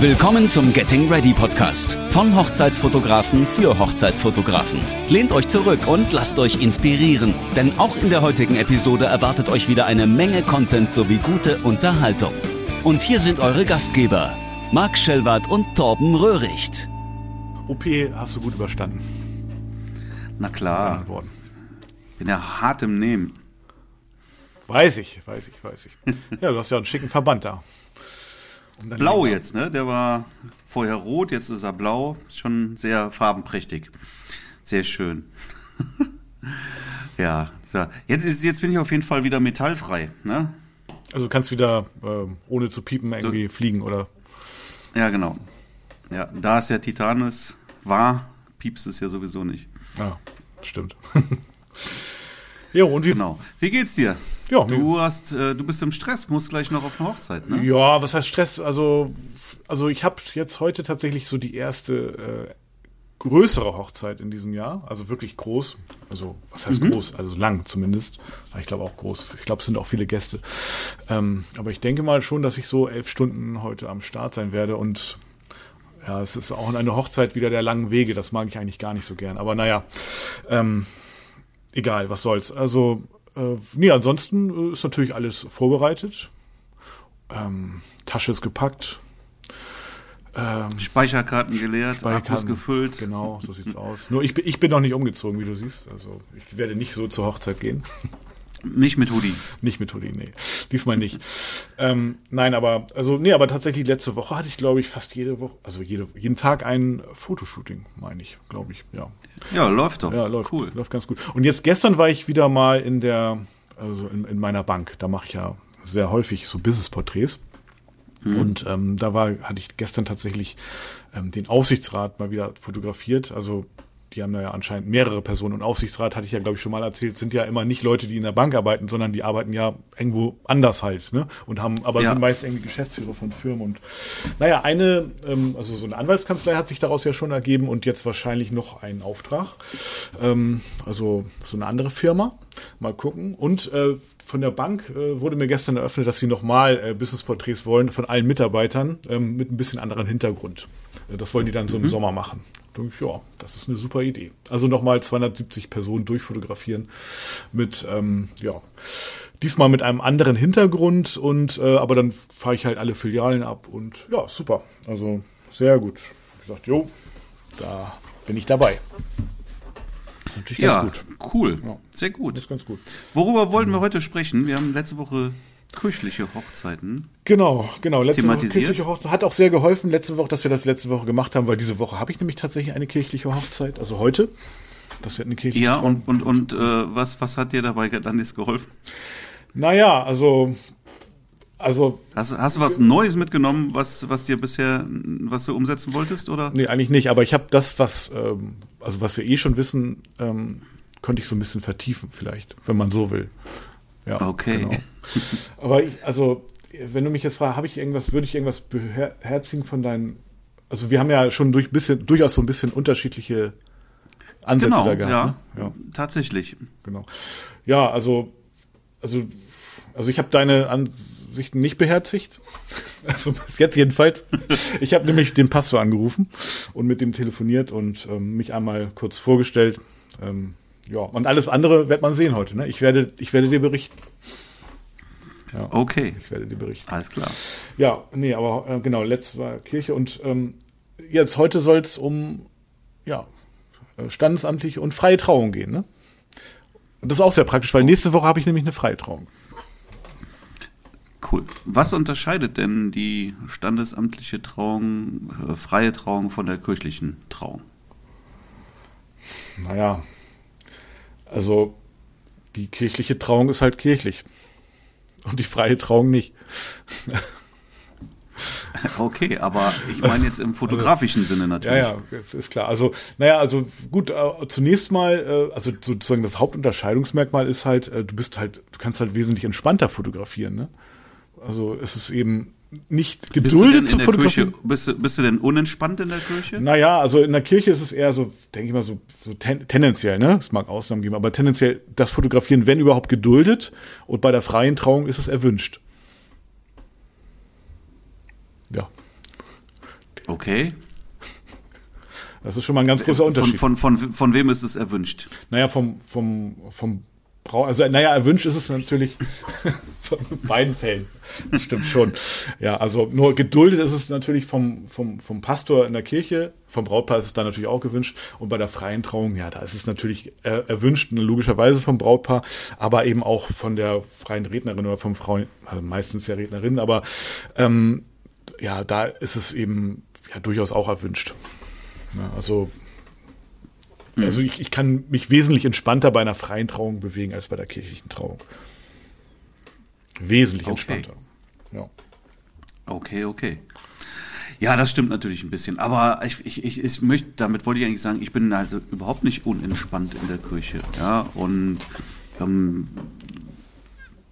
Willkommen zum Getting Ready Podcast von Hochzeitsfotografen für Hochzeitsfotografen. Lehnt euch zurück und lasst euch inspirieren, denn auch in der heutigen Episode erwartet euch wieder eine Menge Content sowie gute Unterhaltung. Und hier sind eure Gastgeber, Marc Schellwart und Torben Röhricht. OP hast du gut überstanden. Na klar. Worden. Bin ja hart im Nehmen. Weiß ich, weiß ich, weiß ich. Ja, du hast ja einen schicken Verband da. Blau jetzt, ne? Der war vorher rot, jetzt ist er blau. Schon sehr farbenprächtig. Sehr schön. ja, so. jetzt, ist, jetzt bin ich auf jeden Fall wieder metallfrei, ne? Also du kannst wieder äh, ohne zu piepen irgendwie du, fliegen, oder? Ja, genau. Ja, da es ja Titan ist, war, piepst es ja sowieso nicht. Ja, stimmt. ja, und wie, genau. Wie geht's dir? Ja, du hast, äh, du bist im Stress, musst gleich noch auf eine Hochzeit, ne? Ja, was heißt Stress? Also, also ich habe jetzt heute tatsächlich so die erste äh, größere Hochzeit in diesem Jahr, also wirklich groß. Also was heißt mhm. groß? Also lang zumindest. Ich glaube auch groß. Ich glaube, es sind auch viele Gäste. Ähm, aber ich denke mal schon, dass ich so elf Stunden heute am Start sein werde und ja, es ist auch eine Hochzeit wieder der langen Wege. Das mag ich eigentlich gar nicht so gern. Aber naja, ähm, egal, was soll's. Also äh, nee, ansonsten äh, ist natürlich alles vorbereitet. Ähm, Tasche ist gepackt. Ähm, Speicherkarten geleert, Speicherkarten, Akkus gefüllt. Genau, so sieht's aus. Nur ich, bin, ich bin noch nicht umgezogen, wie du siehst. Also ich werde nicht so zur Hochzeit gehen. Nicht mit Hoodie. Nicht mit Hoodie, nee. Diesmal nicht. ähm, nein, aber, also, nee, aber tatsächlich letzte Woche hatte ich, glaube ich, fast jede Woche, also jede, jeden Tag ein Fotoshooting, meine ich, glaube ich, ja. Ja, läuft doch. Ja, läuft. Cool. Läuft ganz gut. Und jetzt gestern war ich wieder mal in der, also in, in meiner Bank. Da mache ich ja sehr häufig so Business-Porträts. Mhm. Und ähm, da war, hatte ich gestern tatsächlich ähm, den Aufsichtsrat mal wieder fotografiert. Also die haben da ja anscheinend mehrere Personen und Aufsichtsrat hatte ich ja glaube ich schon mal erzählt, sind ja immer nicht Leute, die in der Bank arbeiten, sondern die arbeiten ja irgendwo anders halt, ne? Und haben, aber ja. sind meist irgendwie Geschäftsführer von Firmen und naja, eine, ähm, also so eine Anwaltskanzlei hat sich daraus ja schon ergeben und jetzt wahrscheinlich noch einen Auftrag. Ähm, also so eine andere Firma. Mal gucken. Und äh, von der Bank äh, wurde mir gestern eröffnet, dass sie nochmal äh, Business-Porträts wollen von allen Mitarbeitern ähm, mit ein bisschen anderen Hintergrund. Äh, das wollen die dann so im mhm. Sommer machen ja, das ist eine super Idee. Also nochmal 270 Personen durchfotografieren mit, ähm, ja, diesmal mit einem anderen Hintergrund und äh, aber dann fahre ich halt alle Filialen ab und ja, super. Also sehr gut. Ich gesagt, jo, da bin ich dabei. Natürlich ja, ganz gut. Cool. Ja. Sehr gut. Das ist ganz gut. Worüber wollten wir heute sprechen? Wir haben letzte Woche kirchliche Hochzeiten. Genau, genau. Letzte Woche kirchliche Hochzeit hat auch sehr geholfen letzte Woche, dass wir das letzte Woche gemacht haben, weil diese Woche habe ich nämlich tatsächlich eine kirchliche Hochzeit, also heute. Das wird eine kirchliche Ja, und, und, und äh, was, was hat dir dabei dann jetzt geholfen? Naja, also also hast, hast du was Neues mitgenommen, was was dir bisher was du umsetzen wolltest oder? Nee, eigentlich nicht. Aber ich habe das, was ähm, also was wir eh schon wissen, ähm, konnte ich so ein bisschen vertiefen vielleicht, wenn man so will. Ja, okay. Genau. Aber ich, also, wenn du mich jetzt fragst, habe ich irgendwas, würde ich irgendwas beherzigen von deinen, also wir haben ja schon durch bisschen, durchaus so ein bisschen unterschiedliche Ansätze genau, da gehabt. Ja, ne? ja, tatsächlich. Genau. Ja, also, also, also ich habe deine Ansichten nicht beherzigt. Also bis jetzt jedenfalls. Ich habe nämlich den Pastor angerufen und mit dem telefoniert und ähm, mich einmal kurz vorgestellt. Ähm, ja, und alles andere wird man sehen heute. Ne? Ich, werde, ich werde dir berichten. Ja, okay. Ich werde dir berichten. Alles klar. Ja, nee, aber äh, genau, letztes war Kirche und ähm, jetzt heute soll es um ja, äh, standesamtliche und freie Trauung gehen. Ne? Und das ist auch sehr praktisch, weil nächste Woche habe ich nämlich eine freie Trauung. Cool. Was unterscheidet denn die standesamtliche Trauung, äh, freie Trauung von der kirchlichen Trauung? Naja, also die kirchliche Trauung ist halt kirchlich. Und die freie Trauung nicht. Okay, aber ich meine jetzt im fotografischen also, Sinne natürlich. Ja, ja, ist klar. Also, naja, also gut, äh, zunächst mal, äh, also sozusagen das Hauptunterscheidungsmerkmal ist halt, äh, du bist halt, du kannst halt wesentlich entspannter fotografieren, ne? Also es ist eben nicht geduldet zu fotografieren. Kirche, bist, du, bist du denn unentspannt in der Kirche? Naja, also in der Kirche ist es eher so, denke ich mal, so, so ten, tendenziell, ne? Es mag Ausnahmen geben, aber tendenziell das Fotografieren, wenn überhaupt geduldet und bei der freien Trauung ist es erwünscht. Ja. Okay. Das ist schon mal ein ganz großer Unterschied. Von, von, von, von wem ist es erwünscht? Naja, vom, vom, vom Brau also naja, erwünscht ist es natürlich von beiden Fällen. Stimmt schon. Ja, also nur geduldet ist es natürlich vom, vom, vom Pastor in der Kirche, vom Brautpaar ist es dann natürlich auch gewünscht. Und bei der freien Trauung, ja, da ist es natürlich äh, erwünscht, logischerweise vom Brautpaar, aber eben auch von der freien Rednerin oder vom Frau, also meistens der Rednerin, aber ähm, ja, da ist es eben ja durchaus auch erwünscht. Ja, also Mhm. Also ich, ich kann mich wesentlich entspannter bei einer freien Trauung bewegen als bei der kirchlichen Trauung. Wesentlich okay. entspannter. Ja. Okay, okay. Ja, das stimmt natürlich ein bisschen. Aber ich, ich, ich, ich möchte, damit wollte ich eigentlich sagen, ich bin also überhaupt nicht unentspannt in der Kirche. Ja, und ähm,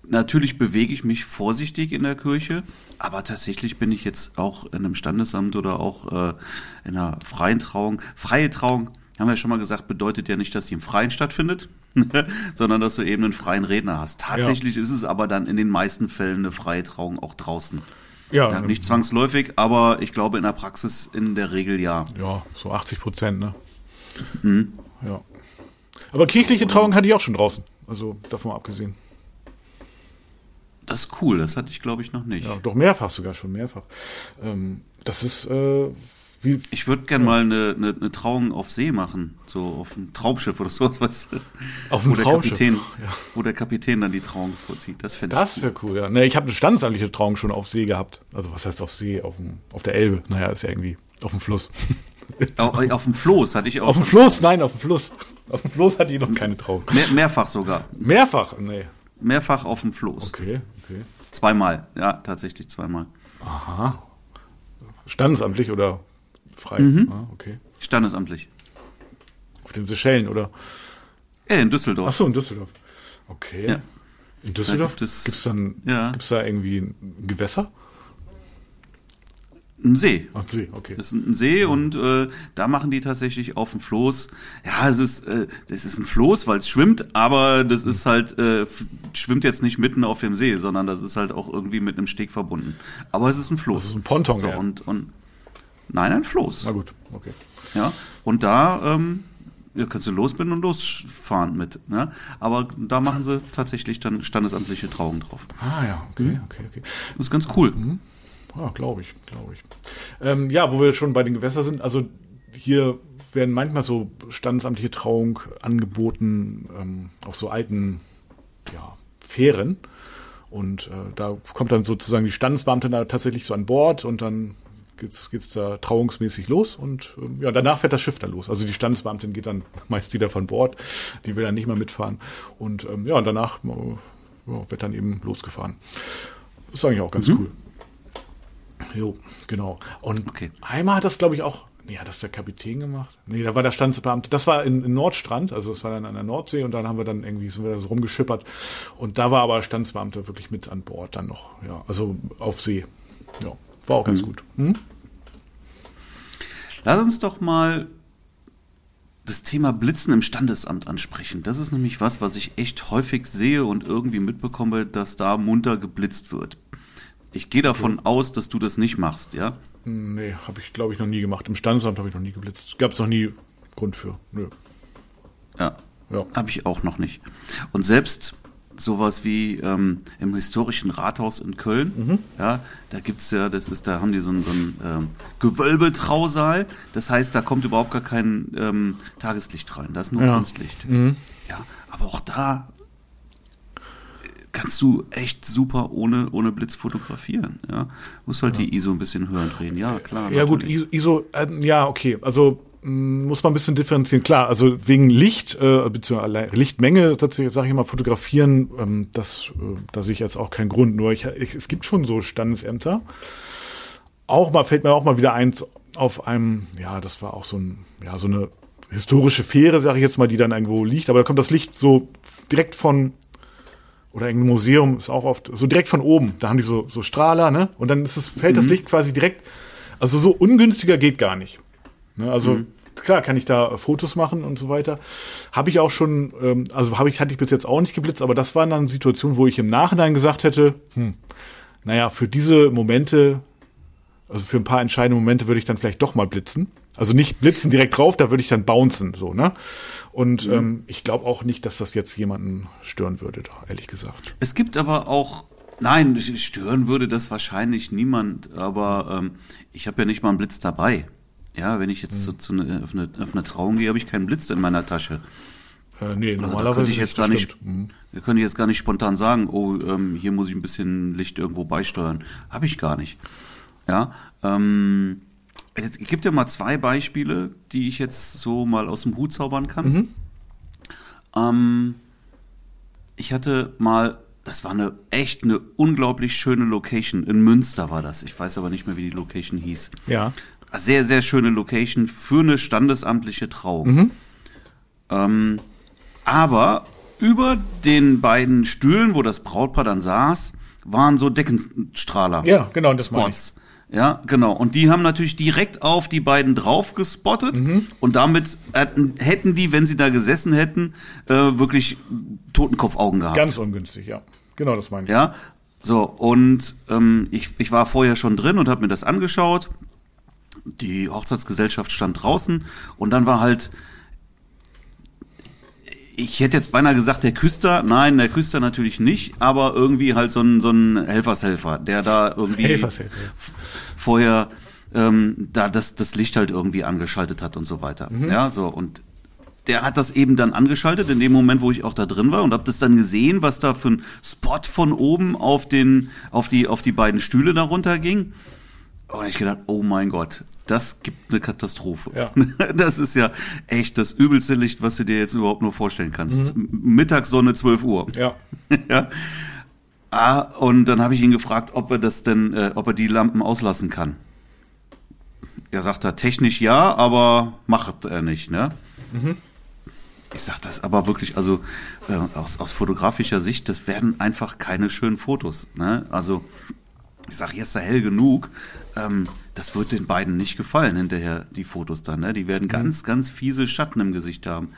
natürlich bewege ich mich vorsichtig in der Kirche, aber tatsächlich bin ich jetzt auch in einem Standesamt oder auch äh, in einer freien Trauung. Freie Trauung haben wir ja schon mal gesagt, bedeutet ja nicht, dass sie im Freien stattfindet, sondern dass du eben einen freien Redner hast. Tatsächlich ja. ist es aber dann in den meisten Fällen eine freie Trauung auch draußen. Ja, ja, nicht zwangsläufig, aber ich glaube in der Praxis in der Regel ja. Ja, so 80 Prozent, ne? Mhm. Ja. Aber kirchliche Trauung hatte ich auch schon draußen. Also davon abgesehen. Das ist cool, das hatte ich glaube ich noch nicht. Ja, doch mehrfach sogar schon, mehrfach. Ähm, das ist äh, wie, ich würde gerne ja. mal eine, eine, eine, Trauung auf See machen, so auf einem Traumschiff oder sowas, was, auf einem Traumschiff, Kapitän, ja. wo der Kapitän dann die Trauung vorzieht. Das fände Das wäre cool, ja. Nee, ich habe eine standesamtliche Trauung schon auf See gehabt. Also was heißt auf See? Auf, dem, auf der Elbe. Naja, ist ja irgendwie auf dem Fluss. Auf, auf dem Floß hatte ich auch. Auf dem Floß? Nein, auf dem Fluss. Auf dem Floß hatte ich noch keine Trauung. Mehr, mehrfach sogar. Mehrfach? Nee. Mehrfach auf dem Floß. Okay, okay. Zweimal, ja, tatsächlich zweimal. Aha. Standesamtlich oder frei. Mhm. Ah, okay. Standesamtlich. Auf den Seychellen, oder? Ja, in Düsseldorf. Ach so, in Düsseldorf. Okay. Ja. In Düsseldorf gibt es gibt's dann ja. gibt's da irgendwie ein Gewässer? Ein See. Ach, See, okay. Das ist ein See ja. und äh, da machen die tatsächlich auf dem Floß. Ja, es ist, äh, das ist ein Floß, weil es schwimmt, aber das mhm. ist halt, äh, schwimmt jetzt nicht mitten auf dem See, sondern das ist halt auch irgendwie mit einem Steg verbunden. Aber es ist ein Floß. Das ist ein Ponton, so, ja. Und, und Nein, ein Floß. Na gut, okay. Ja, und da ähm, ja, kannst du losbinden und losfahren mit. Ne? Aber da machen sie tatsächlich dann standesamtliche Trauung drauf. Ah ja, okay, mhm. okay, okay. Das ist ganz cool. Mhm. Ja, glaube ich, glaube ich. Ähm, ja, wo wir schon bei den Gewässern sind, also hier werden manchmal so standesamtliche Trauung angeboten ähm, auf so alten ja, Fähren. Und äh, da kommt dann sozusagen die Standesbeamte da tatsächlich so an Bord und dann geht's, geht's da trauungsmäßig los und ähm, ja, danach fährt das Schiff dann los. Also die Standesbeamtin geht dann meist wieder von Bord, die will dann nicht mehr mitfahren. Und ähm, ja, und danach äh, ja, wird dann eben losgefahren. Das ist eigentlich auch ganz mhm. cool. Jo, genau. Und okay. einmal hat das, glaube ich, auch, nee, hat das der Kapitän gemacht? Nee, da war der Standesbeamte. Das war in, in, Nordstrand, also das war dann an der Nordsee und dann haben wir dann irgendwie, sind wir da so rumgeschippert. Und da war aber Standesbeamte wirklich mit an Bord dann noch, ja, also auf See. Ja. War auch ganz mhm. gut. Hm? Lass uns doch mal das Thema Blitzen im Standesamt ansprechen. Das ist nämlich was, was ich echt häufig sehe und irgendwie mitbekomme, dass da munter geblitzt wird. Ich gehe davon ja. aus, dass du das nicht machst, ja? Nee, habe ich glaube ich noch nie gemacht. Im Standesamt habe ich noch nie geblitzt. Gab es noch nie Grund für. Nö. Ja. ja. Habe ich auch noch nicht. Und selbst sowas wie ähm, im historischen Rathaus in Köln. Mhm. Ja, da gibt's ja, das ist, da haben die so einen, so einen ähm, Gewölbetrausaal. Das heißt, da kommt überhaupt gar kein ähm, Tageslicht rein. Da ist nur ja. Kunstlicht. Mhm. Ja, aber auch da kannst du echt super ohne, ohne Blitz fotografieren. Ja, muss halt ja. die ISO ein bisschen höher drehen. Ja, klar. Ja, natürlich. gut, ISO, äh, ja, okay. Also muss man ein bisschen differenzieren. Klar, also wegen Licht, äh, beziehungsweise Lichtmenge, sage ich mal, fotografieren, ähm, das, äh, da sehe ich jetzt auch keinen Grund. Nur ich, ich, es gibt schon so Standesämter. Auch mal fällt mir auch mal wieder eins auf einem, ja, das war auch so ein, ja, so eine historische Fähre, sage ich jetzt mal, die dann irgendwo liegt. Aber da kommt das Licht so direkt von oder irgendein Museum ist auch oft so direkt von oben. Da haben die so so Strahler, ne? Und dann ist es fällt mhm. das Licht quasi direkt. Also so ungünstiger geht gar nicht. Ne? Also mhm klar kann ich da Fotos machen und so weiter. Habe ich auch schon, ähm, also habe ich, hatte ich bis jetzt auch nicht geblitzt, aber das waren dann Situationen, wo ich im Nachhinein gesagt hätte, hm, naja, für diese Momente Also für ein paar entscheidende Momente würde ich dann vielleicht doch mal blitzen. Also nicht blitzen direkt drauf, da würde ich dann bouncen, so, ne? Und mhm. ähm, ich glaube auch nicht, dass das jetzt jemanden stören würde, ehrlich gesagt. Es gibt aber auch, nein, stören würde das wahrscheinlich niemand, aber ähm, ich habe ja nicht mal einen Blitz dabei. Ja, wenn ich jetzt mhm. so zu ne, auf, eine, auf eine Trauung gehe, habe ich keinen Blitz in meiner Tasche. Äh, nee, also normalerweise da könnte ich jetzt gar nicht, mhm. da könnte ich jetzt gar nicht spontan sagen, oh, ähm, hier muss ich ein bisschen Licht irgendwo beisteuern. Habe ich gar nicht. Ja, ähm, es gibt ja mal zwei Beispiele, die ich jetzt so mal aus dem Hut zaubern kann. Mhm. Ähm, ich hatte mal, das war eine echt eine unglaublich schöne Location. In Münster war das. Ich weiß aber nicht mehr, wie die Location hieß. Ja. Sehr, sehr schöne Location für eine standesamtliche Trauung. Mhm. Ähm, aber über den beiden Stühlen, wo das Brautpaar dann saß, waren so Deckenstrahler. Ja, genau, das meine ich. Ja, genau. Und die haben natürlich direkt auf die beiden drauf gespottet mhm. und damit hätten, die, wenn sie da gesessen hätten, äh, wirklich Totenkopfaugen gehabt. Ganz ungünstig, ja. Genau, das meine ich. Ja, so und ähm, ich, ich war vorher schon drin und habe mir das angeschaut. Die Hochzeitsgesellschaft stand draußen und dann war halt ich hätte jetzt beinahe gesagt, der Küster. Nein, der Küster natürlich nicht, aber irgendwie halt so ein, so ein Helfershelfer, der da irgendwie vorher ähm, da das, das Licht halt irgendwie angeschaltet hat und so weiter. Mhm. Ja, so und der hat das eben dann angeschaltet in dem Moment, wo ich auch da drin war und habe das dann gesehen, was da für ein Spot von oben auf den auf die auf die beiden Stühle darunter ging. Und ich gedacht, oh mein Gott, das gibt eine Katastrophe. Ja. Das ist ja echt das übelste Licht, was du dir jetzt überhaupt nur vorstellen kannst. Mhm. Mittagssonne 12 Uhr. Ja. ja. Ah, und dann habe ich ihn gefragt, ob er das denn, äh, ob er die Lampen auslassen kann. Er sagt da technisch ja, aber macht er nicht, ne? Mhm. Ich sag das aber wirklich, also äh, aus, aus fotografischer Sicht, das werden einfach keine schönen Fotos. Ne? Also ich sag, hier ist er hell genug. Ähm, das wird den beiden nicht gefallen hinterher, die Fotos dann. Ne? Die werden mhm. ganz, ganz fiese Schatten im Gesicht haben.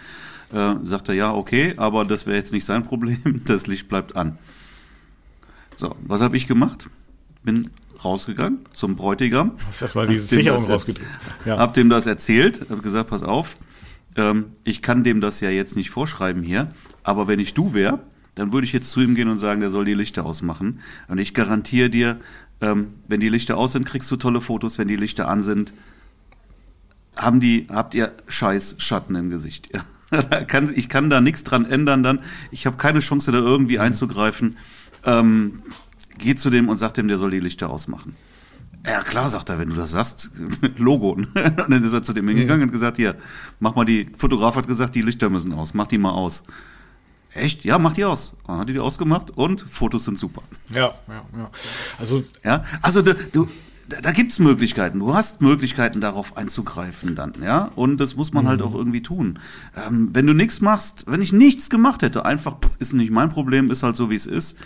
Äh, sagt er, ja, okay, aber das wäre jetzt nicht sein Problem, das Licht bleibt an. So, was habe ich gemacht? Bin rausgegangen zum Bräutigam. Hast erstmal die Sicherung rausgedrückt. Ja. Hab dem das erzählt, hab gesagt, pass auf, ähm, ich kann dem das ja jetzt nicht vorschreiben hier, aber wenn ich du wäre, dann würde ich jetzt zu ihm gehen und sagen, der soll die Lichter ausmachen. Und ich garantiere dir, ähm, wenn die Lichter aus sind, kriegst du tolle Fotos. Wenn die Lichter an sind, haben die, habt ihr scheiß Schatten im Gesicht. Kann, ich kann da nichts dran ändern dann. Ich habe keine Chance, da irgendwie mhm. einzugreifen. Ähm, geh zu dem und sag dem, der soll die Lichter ausmachen. Ja, klar, sagt er, wenn du das sagst, Logo. und dann ist er zu dem hingegangen mhm. und gesagt, hier, mach mal die, Fotograf hat gesagt, die Lichter müssen aus, mach die mal aus. Echt? Ja, mach die aus. Dann hat die die ausgemacht und Fotos sind super. Ja, ja, ja. Also, ja, also du, du da, da gibt es Möglichkeiten. Du hast Möglichkeiten, darauf einzugreifen dann, ja. Und das muss man halt mhm. halt auch irgendwie tun. Ähm, wenn du nichts machst, wenn ich nichts gemacht hätte, einfach ist nicht mein Problem, ist halt so wie es ist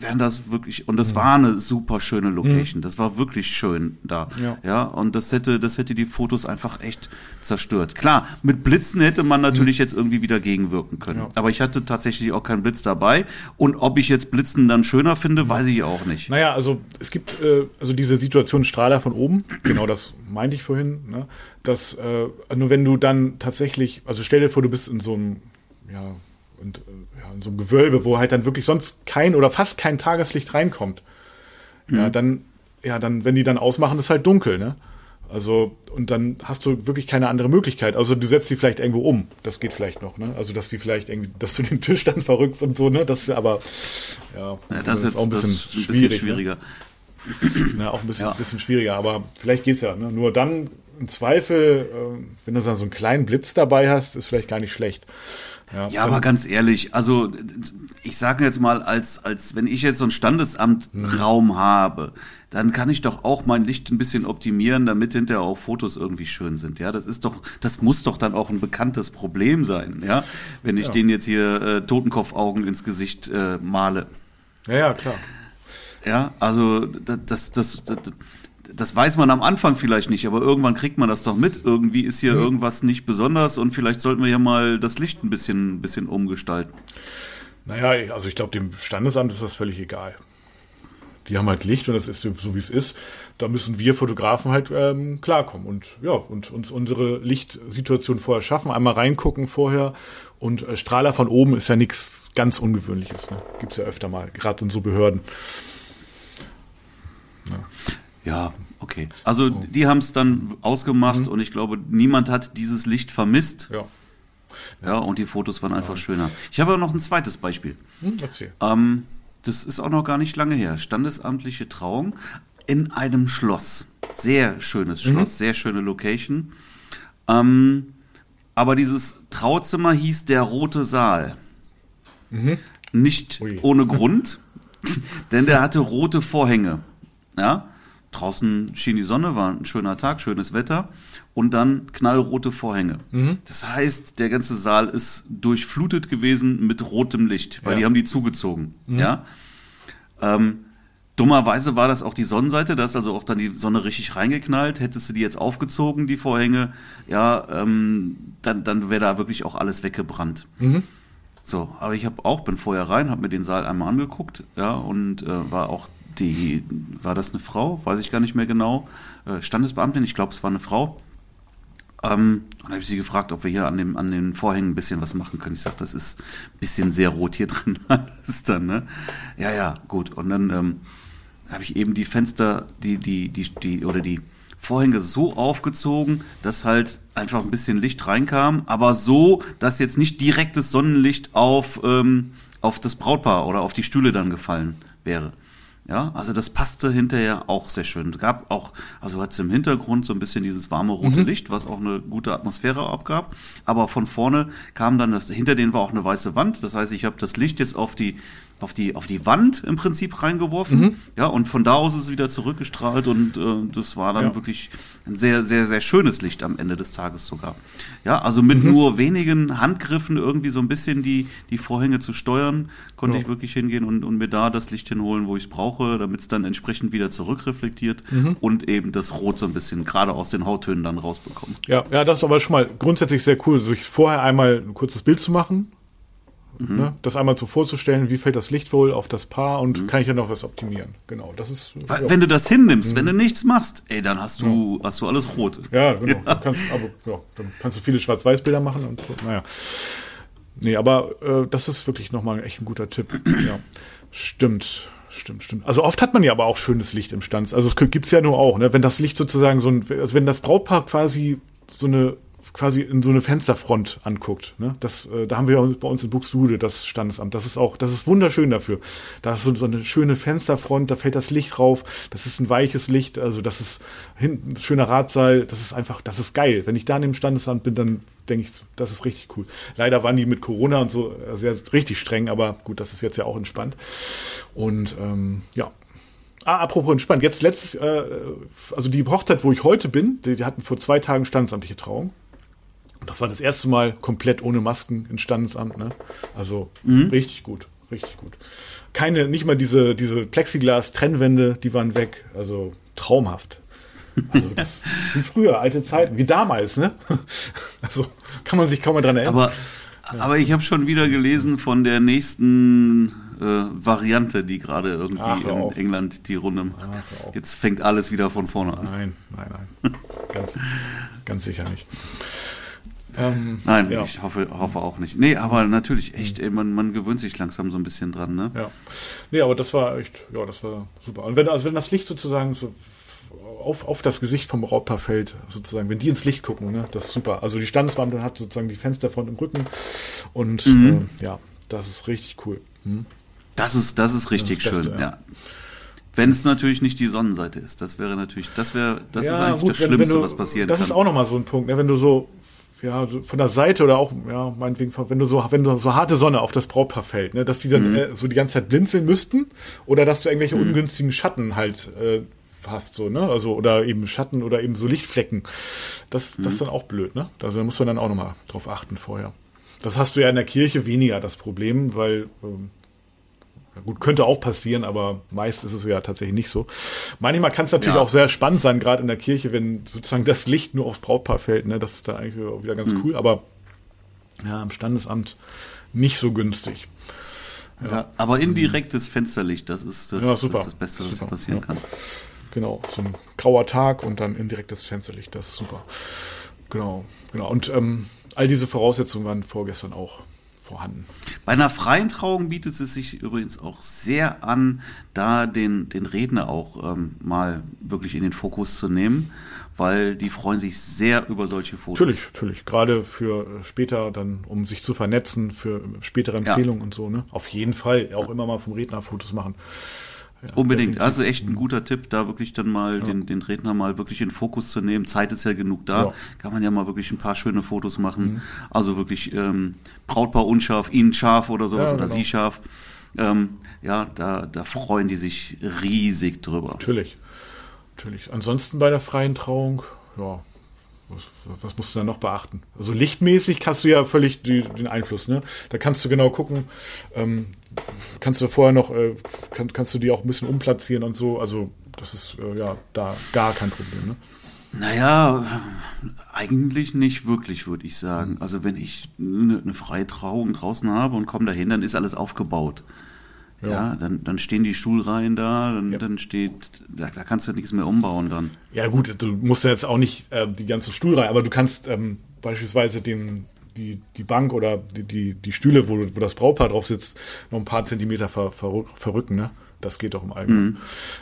wären das wirklich und das mhm. war eine super schöne Location. Mhm. Das war wirklich schön da. Ja. ja. und das hätte das hätte die Fotos einfach echt zerstört. Klar, mit Blitzen hätte man natürlich mhm. jetzt irgendwie wieder gegenwirken können, ja. aber ich hatte tatsächlich auch keinen Blitz dabei und ob ich jetzt Blitzen dann schöner finde, weiß ich auch nicht. Naja, also es gibt äh, also diese Situation Strahler von oben, genau das meinte ich vorhin, ne? dass äh, nur wenn du dann tatsächlich, also stell dir vor, du bist in so einem ja und äh, ja, in so einem Gewölbe, wo halt dann wirklich sonst kein oder fast kein Tageslicht reinkommt. Mhm. Ja, dann, ja, dann, wenn die dann ausmachen, ist halt dunkel, ne? Also, und dann hast du wirklich keine andere Möglichkeit. Also, du setzt die vielleicht irgendwo um. Das geht vielleicht noch, ne? Also, dass die vielleicht irgendwie, dass du den Tisch dann verrückst und so, ne? Das aber, ja, ja das, ist auch ein bisschen, ein bisschen schwieriger. Ne? Ja, auch ein bisschen, ja. bisschen schwieriger, aber vielleicht geht's ja, ne? Nur dann, im Zweifel, äh, wenn du dann so einen kleinen Blitz dabei hast, ist vielleicht gar nicht schlecht. Ja, ja aber ganz ehrlich, also ich sage jetzt mal, als, als wenn ich jetzt so einen Standesamtraum mhm. habe, dann kann ich doch auch mein Licht ein bisschen optimieren, damit hinterher auch Fotos irgendwie schön sind. Ja, das ist doch, das muss doch dann auch ein bekanntes Problem sein, ja, wenn ich ja. denen jetzt hier äh, Totenkopfaugen ins Gesicht äh, male. Ja, ja, klar. Ja, also das, das, das, das das weiß man am Anfang vielleicht nicht, aber irgendwann kriegt man das doch mit. Irgendwie ist hier mhm. irgendwas nicht besonders und vielleicht sollten wir ja mal das Licht ein bisschen, bisschen umgestalten. Naja, also ich glaube, dem Standesamt ist das völlig egal. Die haben halt Licht und das ist so, wie es ist. Da müssen wir Fotografen halt ähm, klarkommen und ja, und uns unsere Lichtsituation vorher schaffen. Einmal reingucken vorher und äh, Strahler von oben ist ja nichts ganz Ungewöhnliches. Ne? Gibt's ja öfter mal, gerade in so Behörden. Ja, ja okay. Also die haben es dann ausgemacht mhm. und ich glaube, niemand hat dieses Licht vermisst. Ja. Ja, und die Fotos waren einfach ja. schöner. Ich habe aber noch ein zweites Beispiel. Hm. Ähm, das ist auch noch gar nicht lange her. Standesamtliche Trauung in einem Schloss. Sehr schönes mhm. Schloss, sehr schöne Location. Ähm, aber dieses Trauzimmer hieß der Rote Saal. Mhm. Nicht Ui. ohne Grund, denn der hatte rote Vorhänge. Ja, draußen schien die Sonne, war ein schöner Tag, schönes Wetter und dann knallrote Vorhänge. Mhm. Das heißt, der ganze Saal ist durchflutet gewesen mit rotem Licht, weil ja. die haben die zugezogen. Mhm. Ja. Ähm, dummerweise war das auch die Sonnenseite, da ist also auch dann die Sonne richtig reingeknallt. Hättest du die jetzt aufgezogen, die Vorhänge, ja, ähm, dann, dann wäre da wirklich auch alles weggebrannt. Mhm. So, aber ich habe auch, bin vorher rein, habe mir den Saal einmal angeguckt, ja, und äh, war auch die, war das eine Frau? Weiß ich gar nicht mehr genau. Äh, Standesbeamtin, ich glaube, es war eine Frau. Ähm, und habe ich sie gefragt, ob wir hier an, dem, an den Vorhängen ein bisschen was machen können. Ich sage, das ist ein bisschen sehr rot hier drin. ist dann, ne? Ja, ja, gut. Und dann ähm, habe ich eben die Fenster, die, die, die, die, oder die Vorhänge so aufgezogen, dass halt einfach ein bisschen Licht reinkam, aber so, dass jetzt nicht direktes Sonnenlicht auf, ähm, auf das Brautpaar oder auf die Stühle dann gefallen wäre. Ja, also das passte hinterher auch sehr schön. Es gab auch, also hat es im Hintergrund so ein bisschen dieses warme rote mhm. Licht, was auch eine gute Atmosphäre abgab. Aber von vorne kam dann das, hinter denen war auch eine weiße Wand. Das heißt, ich habe das Licht jetzt auf die auf die, auf die Wand im Prinzip reingeworfen. Mhm. Ja, und von da aus ist es wieder zurückgestrahlt und äh, das war dann ja. wirklich ein sehr, sehr, sehr schönes Licht am Ende des Tages sogar. Ja, also mit mhm. nur wenigen Handgriffen irgendwie so ein bisschen die, die Vorhänge zu steuern, konnte ja. ich wirklich hingehen und, und mir da das Licht hinholen, wo ich es brauche, damit es dann entsprechend wieder zurückreflektiert mhm. und eben das Rot so ein bisschen gerade aus den Hauttönen dann rausbekommen. Ja, ja, das ist aber schon mal grundsätzlich sehr cool, sich vorher einmal ein kurzes Bild zu machen, Mhm. Ne? Das einmal so vorzustellen, wie fällt das Licht wohl auf das Paar und mhm. kann ich ja noch was optimieren. Genau, das ist. Ja. Wenn du das hinnimmst, mhm. wenn du nichts machst, ey, dann hast du, ja. hast du alles rot. Ja, genau. Ja. Dann kannst, aber, dann kannst du viele Schwarz-Weiß-Bilder machen und so. Naja. Nee, aber äh, das ist wirklich nochmal echt ein guter Tipp. ja. Stimmt. Stimmt, stimmt. Also oft hat man ja aber auch schönes Licht im Stand. Also es gibt's ja nur auch, ne? Wenn das Licht sozusagen so ein, also wenn das Brautpaar quasi so eine quasi in so eine Fensterfront anguckt. Ne? Das, äh, da haben wir bei uns in Buxtehude das Standesamt. Das ist auch, das ist wunderschön dafür. Da ist so, so eine schöne Fensterfront, da fällt das Licht drauf. Das ist ein weiches Licht, also das ist hinten ein schöner Radsaal. Das ist einfach, das ist geil. Wenn ich da in dem Standesamt bin, dann denke ich, das ist richtig cool. Leider waren die mit Corona und so sehr richtig streng, aber gut, das ist jetzt ja auch entspannt. Und ähm, ja, Ah, apropos entspannt. Jetzt letztes, äh, also die Hochzeit, wo ich heute bin, die, die hatten vor zwei Tagen standesamtliche Trauung. Das war das erste Mal komplett ohne Masken in Standesamt. Ne? Also mhm. richtig gut, richtig gut. Keine, nicht mal diese, diese Plexiglas-Trennwände, die waren weg. Also traumhaft. Also das, wie früher, alte Zeiten, wie damals, ne? Also kann man sich kaum mehr dran erinnern. Aber, ja. aber ich habe schon wieder gelesen von der nächsten äh, Variante, die gerade irgendwie Ach, in auf. England die Runde macht. Ach, Jetzt fängt alles wieder von vorne an. Nein, nein, nein. ganz, ganz sicher nicht. Ähm, Nein, ja. ich hoffe, hoffe auch nicht. Nee, aber natürlich, echt, ey, man, man gewöhnt sich langsam so ein bisschen dran, ne? Ja. Nee, aber das war echt, ja, das war super. Und wenn, also wenn das Licht sozusagen so auf, auf das Gesicht vom Brautpaar fällt, sozusagen, wenn die ins Licht gucken, ne, das ist super. Also die Standesbeamtin hat sozusagen die Fensterfront im Rücken und mhm. äh, ja, das ist richtig cool. Mhm. Das ist, das ist richtig das Beste, schön, ja. ja. Wenn es natürlich nicht die Sonnenseite ist, das wäre natürlich, das wäre, das ja, ist eigentlich gut, das wenn, Schlimmste, wenn du, was passieren das kann. Das ist auch nochmal so ein Punkt, ne? wenn du so ja, von der Seite oder auch, ja, meinetwegen, wenn du so, wenn du so harte Sonne auf das Brautpaar fällt, ne, dass die dann mhm. äh, so die ganze Zeit blinzeln müssten oder dass du irgendwelche mhm. ungünstigen Schatten halt äh, hast, so, ne, also oder eben Schatten oder eben so Lichtflecken. Das, mhm. das ist dann auch blöd, ne? Also da muss man dann auch nochmal drauf achten vorher. Das hast du ja in der Kirche weniger das Problem, weil ähm, Gut, könnte auch passieren, aber meist ist es ja tatsächlich nicht so. Manchmal kann es natürlich ja. auch sehr spannend sein, gerade in der Kirche, wenn sozusagen das Licht nur aufs Brautpaar fällt. Ne? Das ist da eigentlich wieder ganz mhm. cool, aber ja, am Standesamt nicht so günstig. Ja. aber indirektes Fensterlicht, das ist das, Ja. Das, ist das Beste, was Super, passieren ja. kann. Genau, so ein grauer Tag und dann indirektes Fensterlicht, das ist super. Genau, genau. Und ähm, all diese Voraussetzungen waren vorgestern auch vorhanden. Bei einer freien Trauung bietet es sich übrigens auch sehr an, da den, den Redner auch ähm, mal wirklich in den Fokus zu nehmen, weil die freuen sich sehr über solche Fotos. Natürlich, natürlich. Gerade für später dann, um sich zu vernetzen, für spätere Ja. Empfehlungen und so, ne? Auf jeden Fall auch immer mal vom Redner Fotos machen. Ja, Unbedingt. definitiv. Also echt ein guter Tipp, da wirklich dann mal den, den Redner mal wirklich in den Fokus zu nehmen. Zeit ist ja genug da. Ja. Kann man ja mal wirklich ein paar schöne Fotos machen. Also wirklich ähm, Brautpaar unscharf, ihn scharf oder sowas Ja, oder genau. sie scharf. Ähm, ja, da, da freuen die sich riesig drüber. Natürlich. Natürlich. Ansonsten bei der freien Trauung, ja, was, was musst du da noch beachten? Also lichtmäßig hast du ja völlig die, den Einfluss, ne? Da kannst du genau gucken, ähm, kannst du vorher noch, äh, kann, kannst du die auch ein bisschen umplatzieren und so. Also das ist äh, ja da gar kein Problem, ne? Naja, eigentlich nicht wirklich, würde ich sagen. Also wenn ich eine, eine freie Trauung draußen habe und komme dahin, dann ist alles aufgebaut. Ja, Ja. dann, dann stehen die Stuhlreihen da, dann, Ja. dann steht, da, da kannst du nichts mehr umbauen dann. Ja gut, du musst ja jetzt auch nicht äh, die ganze Stuhlreihe, aber du kannst ähm, beispielsweise den, die, die Bank oder die, die, die Stühle, wo, wo das Brautpaar drauf sitzt, noch ein paar Zentimeter ver, ver, verrücken, ne? Das geht doch im Allgemeinen.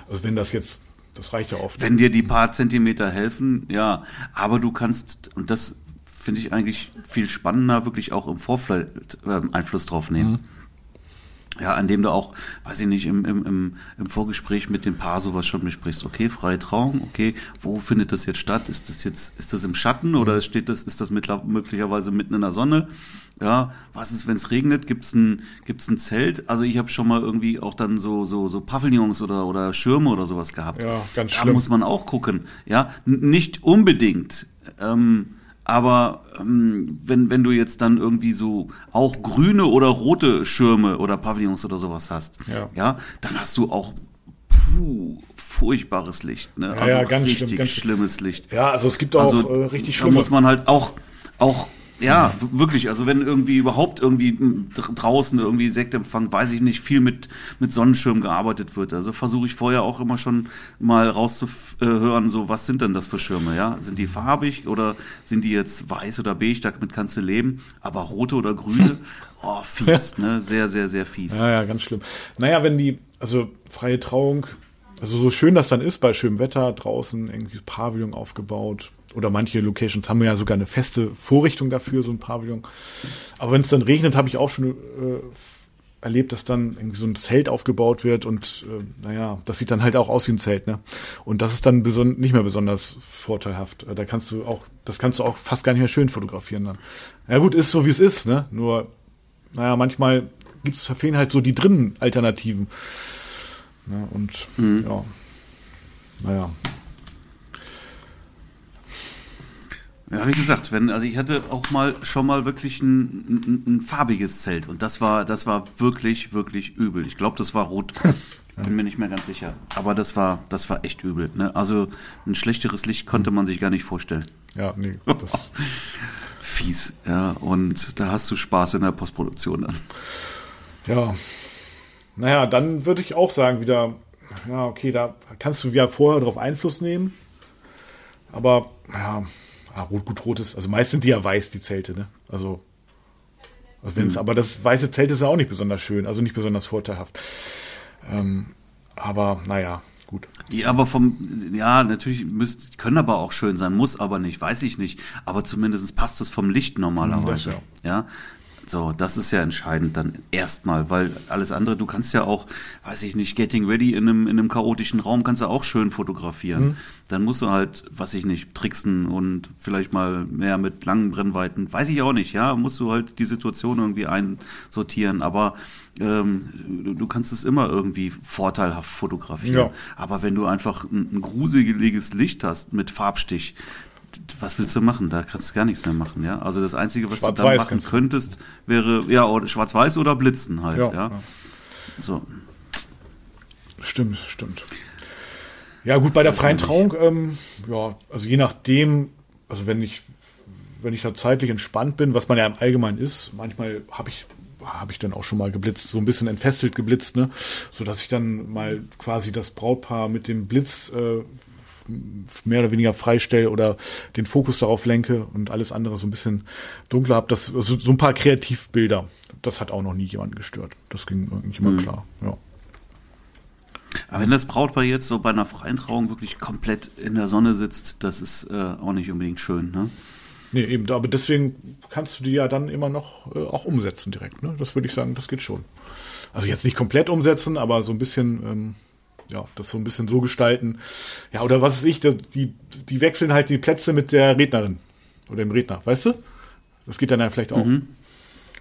Also wenn das jetzt, das reicht ja oft. Wenn dir die paar Zentimeter helfen, ja, aber du kannst, und das finde ich eigentlich viel spannender, wirklich auch im Vorfeld äh, Einfluss drauf nehmen. Ja, indem du auch, weiß ich nicht, im, im, im, im Vorgespräch mit dem Paar sowas schon besprichst. Okay, freie Trauung, okay, wo findet das jetzt statt? Ist das jetzt, ist das im Schatten oder steht das, ist das möglicherweise mitten in der Sonne? Ja, was ist, wenn es regnet? Gibt's ein, gibt's ein Zelt? Also ich habe schon mal irgendwie auch dann so, so, so Pavillons oder, oder Schirme oder sowas gehabt. Ja, ganz da schlimm. muss man auch gucken. Ja, N nicht unbedingt. Ähm, aber ähm, wenn, wenn du jetzt dann irgendwie so auch grüne oder rote Schirme oder Pavillons oder sowas hast, Ja. dann hast du auch puh, furchtbares Licht. Ne? Ja, ja, ganz schlimm, richtig ganz schlimm. schlimmes Licht. Ja, also es gibt auch Also äh, richtig da schlimme. muss man halt auch, auch ja, wirklich, also wenn irgendwie überhaupt irgendwie draußen irgendwie Sektempfang, weiß ich nicht, viel mit, mit Sonnenschirm gearbeitet wird. Also versuche ich vorher auch immer schon mal rauszuhören, so was sind denn das für Schirme, ja? Sind die farbig oder sind die jetzt weiß oder beige, damit kannst du leben, aber rote oder grüne, oh, fies, ne? Sehr, sehr, sehr fies. Ja, ja, ganz schlimm. Naja, wenn die, also freie Trauung, also so schön das dann ist, bei schönem Wetter draußen, irgendwie Pavillon aufgebaut. Oder manche Locations haben ja sogar eine feste Vorrichtung dafür, so ein Pavillon. Aber wenn es dann regnet, habe ich auch schon äh, erlebt, dass dann irgendwie so ein Zelt aufgebaut wird und äh, naja, das sieht dann halt auch aus wie ein Zelt, ne? Und das ist dann nicht mehr besonders vorteilhaft. Äh, Da kannst du auch, das kannst du auch fast gar nicht mehr schön fotografieren dann. Ja gut, ist so wie es ist, ne? Nur, naja, manchmal gibt es fehlen halt so die drinnen Alternativen. Ne? Und ja, naja. Ja, wie gesagt, wenn, also ich hatte auch mal schon mal wirklich ein, ein, ein farbiges Zelt und das war, das war wirklich, wirklich übel. Ich glaube, das war rot. Ich bin mir nicht mehr ganz sicher. Aber das war, das war echt übel. Ne? Also ein schlechteres Licht konnte man sich gar nicht vorstellen. Ja, nee, das, Fies, ja. Und da hast du Spaß in der Postproduktion dann. ja. Naja, dann würde ich auch sagen, wieder, ja, okay, da kannst du ja vorher drauf Einfluss nehmen. Aber, ja, ah, rot, gut, rot ist, also meist sind die ja weiß, die Zelte, ne? Also, also wenn's, aber das weiße Zelt ist ja auch nicht besonders schön, also nicht besonders vorteilhaft. Ähm, aber, naja, gut. Die aber vom, ja, natürlich müsst, können aber auch schön sein, muss aber nicht, weiß ich nicht. Aber zumindest passt es vom Licht normalerweise. Das ja. So, das ist ja entscheidend dann erstmal, weil alles andere, du kannst ja auch, weiß ich nicht, Getting Ready in einem, in einem chaotischen Raum kannst du auch schön fotografieren. Dann musst du halt, weiß ich nicht, tricksen und vielleicht mal mehr mit langen Brennweiten, weiß ich auch nicht, ja, musst du halt die Situation irgendwie einsortieren, aber ähm, du, kannst es immer irgendwie vorteilhaft fotografieren. Ja. Aber wenn du einfach ein, ein gruseliges Licht hast mit Farbstich, was willst du machen? Da kannst du gar nichts mehr machen, ja. Also das Einzige, was du dann machen könntest, wäre ja oder Schwarz-Weiß oder Blitzen halt, ja. Ja, ja. So. Stimmt, stimmt. Ja, gut, bei der freien Trauung, ähm, ja, also je nachdem, also wenn ich, wenn ich da zeitlich entspannt bin, was man ja im Allgemeinen ist, manchmal habe ich, habe ich dann auch schon mal geblitzt, so ein bisschen entfesselt geblitzt, ne, so dass ich dann mal quasi das Brautpaar mit dem Blitz äh, mehr oder weniger freistelle oder den Fokus darauf lenke und alles andere so ein bisschen dunkler habe. Das also so ein paar Kreativbilder. Das hat auch noch nie jemand gestört. Das ging eigentlich immer mhm. klar. Ja. Aber wenn das Brautpaar jetzt so bei einer freien Trauung wirklich komplett in der Sonne sitzt, das ist äh, auch nicht unbedingt schön, ne? Nee, eben, aber deswegen kannst du die ja dann immer noch äh, auch umsetzen direkt. Ne? Das würde ich sagen, das geht schon. Also jetzt nicht komplett umsetzen, aber so ein bisschen, ähm, ja, das so ein bisschen so gestalten. Ja, oder was weiß ich, die, die wechseln halt die Plätze mit der Rednerin oder dem Redner, weißt du? Das geht dann ja vielleicht auch. Mhm.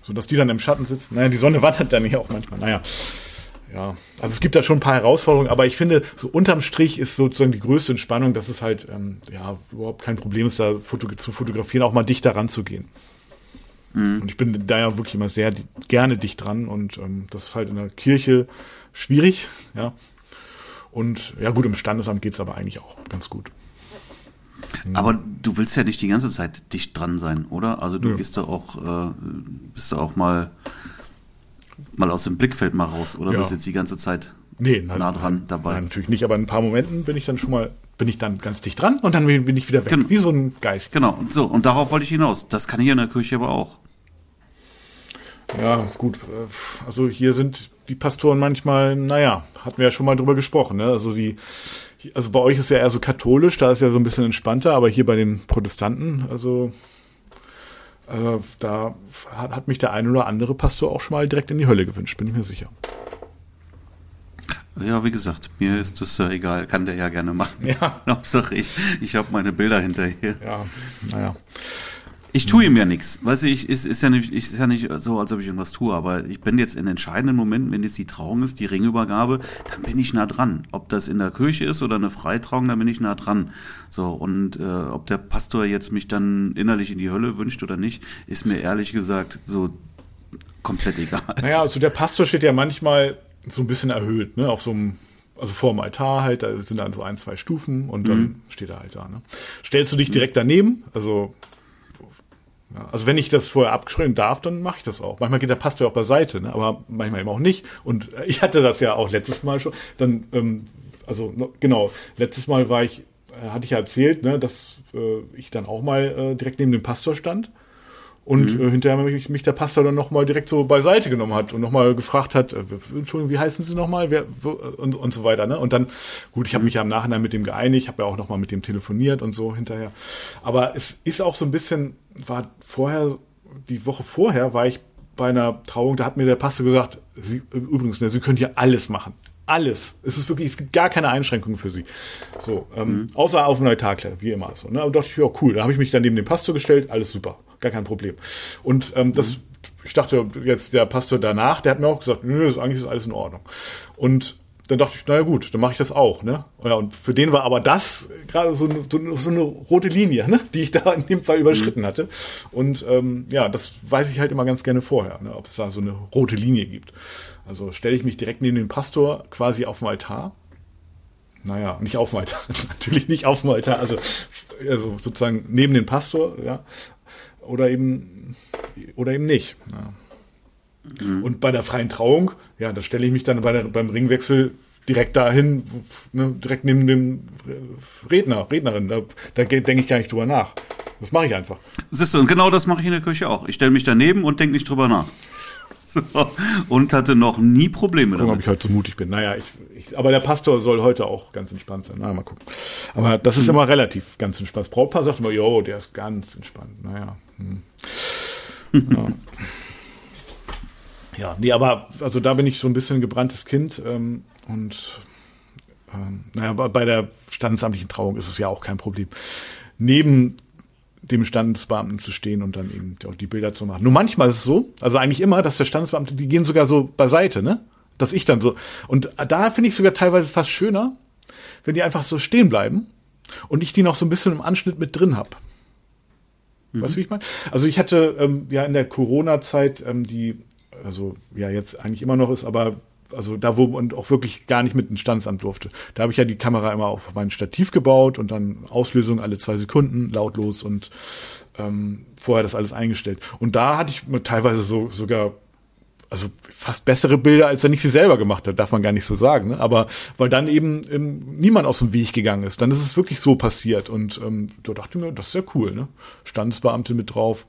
So dass die dann im Schatten sitzen. Naja, die Sonne wandert dann ja auch manchmal. Naja ja, also es gibt da schon ein paar Herausforderungen, aber ich finde, so unterm Strich ist sozusagen die größte Entspannung, dass es halt ähm, ja überhaupt kein Problem ist, da foto zu fotografieren, auch mal dichter ranzugehen. Mhm. Und ich bin da ja wirklich immer sehr gerne dicht dran und ähm, das ist halt in der Kirche schwierig, ja. Und ja gut, im Standesamt geht's aber eigentlich auch ganz gut. Aber du willst ja nicht die ganze Zeit dicht dran sein, oder? Also du ja. gehst da auch, äh, bist da auch mal mal aus dem Blickfeld mal raus, oder ja. bist jetzt die ganze Zeit nee, nein, nah dran nein, dabei? Nein, natürlich nicht, aber in ein paar Momenten bin ich dann schon mal, bin ich dann ganz dicht dran und dann bin ich wieder weg, genau. wie so ein Geist. Genau, und so, und darauf wollte ich hinaus. Das kann hier in der Kirche aber auch. Ja, gut, äh, also hier sind die Pastoren manchmal, naja, hatten wir ja schon mal drüber gesprochen, ne? Also die, also bei euch ist ja eher so katholisch, da ist ja so ein bisschen entspannter, aber hier bei den Protestanten, also äh, da hat, hat mich der ein oder andere Pastor auch schon mal direkt in die Hölle gewünscht, bin ich mir sicher. Ja, wie gesagt, mir ist das äh, egal, kann der ja gerne machen. Ja. Hauptsache ich, ich habe meine Bilder hinterher. Ja, naja. Ich tue ihm ja nichts. Weißt du, ich, ist, ist, ja nicht, ist ja nicht so, als ob ich irgendwas tue, aber ich bin jetzt in entscheidenden Momenten, wenn jetzt die Trauung ist, die Ringübergabe, dann bin ich nah dran. Ob das in der Kirche ist oder eine Freitrauung, dann bin ich nah dran. So, und äh, ob der Pastor jetzt mich dann innerlich in die Hölle wünscht oder nicht, ist mir ehrlich gesagt so komplett egal. Naja, also der Pastor steht ja manchmal so ein bisschen erhöht, ne, auf so einem also vor dem Altar halt, da sind dann so ein, zwei Stufen und dann mhm. steht er halt da. Ne? Stellst du dich direkt daneben, also ja, also wenn ich das vorher abschreiben darf, dann mache ich das auch. Manchmal geht der Pastor auch beiseite, ne? aber manchmal eben auch nicht. Und ich hatte das ja auch letztes Mal schon. Dann, ähm, also genau, letztes Mal war ich, äh, hatte ich ja erzählt, ne, dass äh, ich dann auch mal äh, direkt neben dem Pastor stand. Und mhm. äh, hinterher mich, mich der Pastor dann nochmal direkt so beiseite genommen hat und nochmal gefragt hat, äh, Entschuldigung, wie heißen Sie nochmal? Wer, wo, und, und so weiter. Ne? Und dann, gut, ich habe mhm. mich ja im Nachhinein mit dem geeinigt, habe ja auch nochmal mit dem telefoniert und so hinterher. Aber es ist auch so ein bisschen, war vorher, die Woche vorher war ich bei einer Trauung, da hat mir der Pastor gesagt, Sie, übrigens, ne, Sie können hier alles machen alles. Es ist wirklich, es gibt gar keine Einschränkungen für sie. So, ähm, mhm. außer auf Altarkletter, wie immer so. Ne? Und dachte ich, ja, cool. Da habe ich mich dann neben den Pastor gestellt, alles super, gar kein Problem. Und ähm, das, mhm. ich dachte jetzt der Pastor danach, der hat mir auch gesagt, nö, das, eigentlich ist alles in Ordnung. Und dann dachte ich, naja gut, dann mache ich das auch, ne? Ja, und für den war aber das gerade so, so, so, eine rote Linie, ne? die ich da in dem Fall überschritten mhm. hatte. Und ähm, ja, das weiß ich halt immer ganz gerne vorher, ne? ob es da so eine rote Linie gibt. Also stelle ich mich direkt neben den Pastor quasi auf dem Altar. Naja, nicht auf dem Altar, natürlich nicht auf dem Altar, also, also sozusagen neben den Pastor, ja. Oder eben, oder eben nicht. Ja. Mhm. Und bei der freien Trauung, ja, da stelle ich mich dann bei der, beim Ringwechsel direkt dahin, ne, direkt neben dem Redner, Rednerin. Da, da denke ich gar nicht drüber nach. Das mache ich einfach. Siehst du, und genau das mache ich in der Küche auch. Ich stelle mich daneben und denke nicht drüber nach. So, und hatte noch nie Probleme gucken, damit. ob ich heute so mutig bin. Naja, ich, ich, aber der Pastor soll heute auch ganz entspannt sein. Na, mal gucken. Aber das ist hm. immer relativ ganz entspannt. Brautpaar sagt immer, jo, der ist ganz entspannt. Naja. Hm. ja. Ja, nee, aber also da bin ich so ein bisschen gebranntes Kind ähm, und ähm, naja, bei der standesamtlichen Trauung ist es ja auch kein Problem. Neben dem Standesbeamten zu stehen und dann eben auch die Bilder zu machen. Nur manchmal ist es so, also eigentlich immer, dass der Standesbeamte, die gehen sogar so beiseite, ne? Dass ich dann so. Und da finde ich sogar teilweise fast schöner, wenn die einfach so stehen bleiben und ich die noch so ein bisschen im Anschnitt mit drin hab. Mhm. Weißt du, wie ich meine? Also ich hatte ähm, ja in der Corona-Zeit ähm, die, also ja jetzt eigentlich immer noch ist, aber also da, wo man auch wirklich gar nicht mit ins Standsamt durfte. Da habe ich ja die Kamera immer auf mein Stativ gebaut und dann Auslösung alle zwei Sekunden, lautlos und ähm, vorher das alles eingestellt. Und da hatte ich teilweise so sogar also fast bessere Bilder, als wenn ich sie selber gemacht habe, darf man gar nicht so sagen. Ne? Aber weil dann eben ähm, niemand aus dem Weg gegangen ist, dann ist es wirklich so passiert. Und ähm, da dachte ich mir, das ist ja cool. Ne? Standesbeamte mit drauf,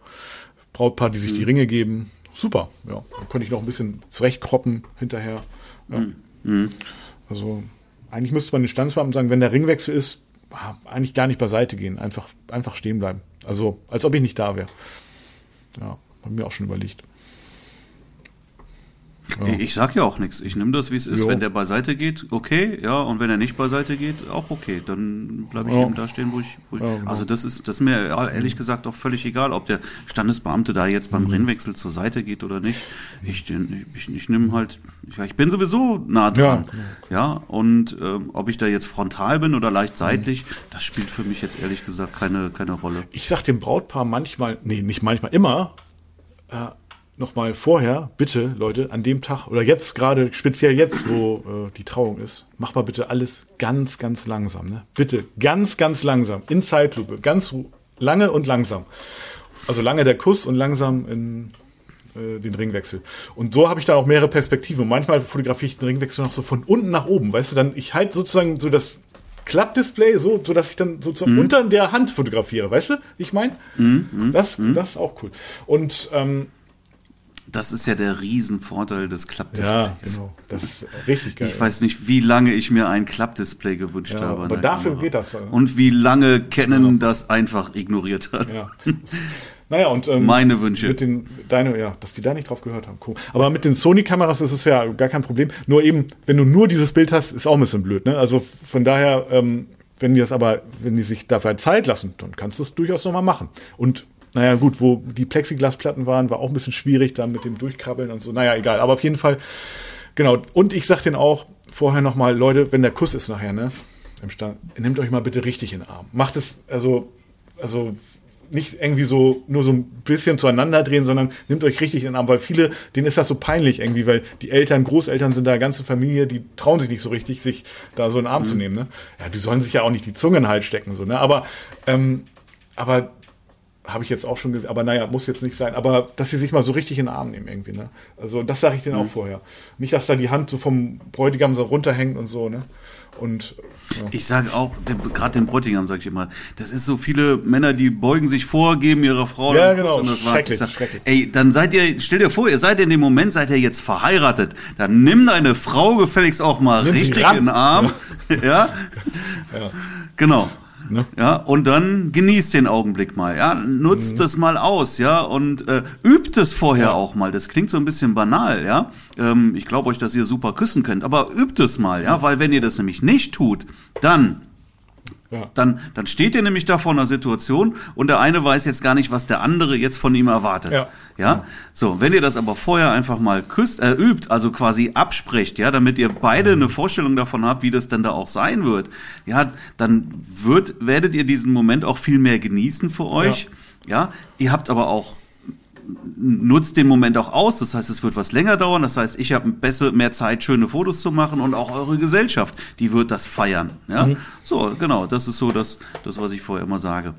Brautpaar, die sich mhm. die Ringe geben. Super, ja. Dann konnte ich noch ein bisschen zurechtkroppen hinterher. Ja. Mhm. Also eigentlich müsste man den Standesbeamten sagen, wenn der Ringwechsel ist, eigentlich gar nicht beiseite gehen, einfach, einfach stehen bleiben. Also als ob ich nicht da wäre. Ja, habe mir auch schon überlegt. Ja. Ich sag ja auch nichts. Ich nehme das, wie es ist. Jo. Wenn der beiseite geht, okay, ja, und wenn er nicht beiseite geht, auch okay. Dann bleibe ich ja. eben da stehen, wo ich. Wo ich ja, genau. Also das ist, das ist mir ehrlich gesagt auch völlig egal, ob der Standesbeamte da jetzt beim mhm. Rennwechsel zur Seite geht oder nicht. Ich, ich, ich nehme halt, ich, ich bin sowieso nah dran. Genau. Ja, und ähm, ob ich da jetzt frontal bin oder leicht seitlich, mhm. das spielt für mich jetzt ehrlich gesagt keine, keine Rolle. Ich sag dem Brautpaar manchmal, nee, nicht manchmal, immer, äh, nochmal vorher, bitte, Leute, an dem Tag oder jetzt gerade, speziell jetzt, wo äh, die Trauung ist, mach mal bitte alles ganz, ganz langsam. Ne? Bitte, ganz, ganz langsam, in Zeitlupe, ganz lange und langsam. Also lange der Kuss und langsam in äh, den Ringwechsel. Und so habe ich dann auch mehrere Perspektiven. Und manchmal fotografiere ich den Ringwechsel noch so von unten nach oben, weißt du, dann ich halt sozusagen so das Klappdisplay so, so dass ich dann sozusagen mhm. unter der Hand fotografiere, weißt du? Ich meine, mhm. mhm. das, mhm. das ist auch cool. Und ähm, das ist ja der Riesenvorteil des Klappdisplays. Ja, genau. Das ist richtig geil. Ich weiß nicht, wie lange ich mir ein Klappdisplay gewünscht ja, habe. Aber dafür Kamera. geht das. Und wie lange Canon ja. das einfach ignoriert hat. Ja. Naja, und ähm, meine Wünsche. Mit den, deine, ja, dass die da nicht drauf gehört haben. Cool. Aber mit den Sony-Kameras ist es ja gar kein Problem. Nur eben, wenn du nur dieses Bild hast, ist auch ein bisschen blöd. Ne? Also von daher, ähm, wenn die das aber, wenn die sich dafür Zeit lassen, dann kannst du es durchaus nochmal machen. Und naja, gut, wo die Plexiglasplatten waren, war auch ein bisschen schwierig da mit dem Durchkrabbeln und so. Naja, egal. Aber auf jeden Fall, genau. Und ich sag denen auch vorher nochmal, Leute, wenn der Kuss ist nachher, ne? Im Stand, nehmt euch mal bitte richtig in den Arm. Macht es, also, also, nicht irgendwie so, nur so ein bisschen zueinander drehen, sondern nehmt euch richtig in den Arm, weil viele, denen ist das so peinlich irgendwie, weil die Eltern, Großeltern sind da, ganze Familie, die trauen sich nicht so richtig, sich da so in den Arm mhm. zu nehmen, ne? Ja, die sollen sich ja auch nicht die Zungen halt stecken, so, ne? Aber, ähm, aber habe ich jetzt auch schon gesehen, aber naja, muss jetzt nicht sein. Aber dass sie sich mal so richtig in den Arm nehmen irgendwie, ne? Also das sage ich denen mhm. auch vorher. Nicht, dass da die Hand so vom Bräutigam so runterhängt und so, ne? Und ja. ich sage auch, gerade den Bräutigam sage ich immer, das ist so viele Männer, die beugen sich vor, geben ihrer Frau ja, genau. und das schrecklich, sag, schrecklich. Ey, dann seid ihr, stell dir vor, ihr seid in dem Moment, seid ihr jetzt verheiratet, dann nimm deine Frau gefälligst auch mal nimm richtig in den Arm, ja. ja. ja. Genau. Ne? Ja, und dann genießt den Augenblick mal, ja, nutzt mhm. das mal aus, ja, und äh, übt es vorher ja. auch mal. Das klingt so ein bisschen banal, ja. Ähm, ich glaube euch, dass ihr super küssen könnt, aber übt es mal, ja, weil wenn ihr das nämlich nicht tut, dann ja. Dann, dann steht ihr nämlich da vor einer Situation und der eine weiß jetzt gar nicht, was der andere jetzt von ihm erwartet. Ja. ja? So, wenn ihr das aber vorher einfach mal küsst, äh, übt, also quasi absprecht, ja, damit ihr beide eine Vorstellung davon habt, wie das dann da auch sein wird, ja, dann wird, werdet ihr diesen Moment auch viel mehr genießen für euch. Ja, ja? ihr habt aber auch nutzt den Moment auch aus. Das heißt, es wird was länger dauern. Das heißt, ich habe besser mehr Zeit, schöne Fotos zu machen und auch eure Gesellschaft, die wird das feiern. Ja, mhm. so genau. Das ist so das, das was ich vorher immer sage.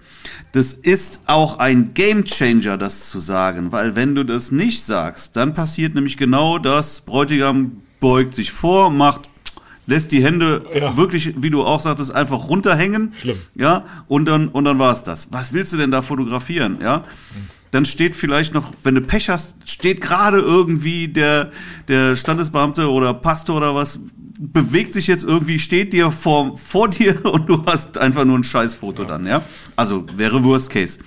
Das ist auch ein Gamechanger, das zu sagen, weil wenn du das nicht sagst, dann passiert nämlich genau das. Bräutigam beugt sich vor, macht lässt die Hände ja. wirklich, wie du auch sagtest, einfach runterhängen. Schlimm. Ja, und dann, und dann war es das. Was willst du denn da fotografieren? Ja. Mhm dann steht vielleicht noch, wenn du Pech hast, steht gerade irgendwie der, der Standesbeamte oder Pastor oder was, bewegt sich jetzt irgendwie, steht dir vor, vor dir und du hast einfach nur ein Scheißfoto ja. dann, ja? Also wäre Worst Case.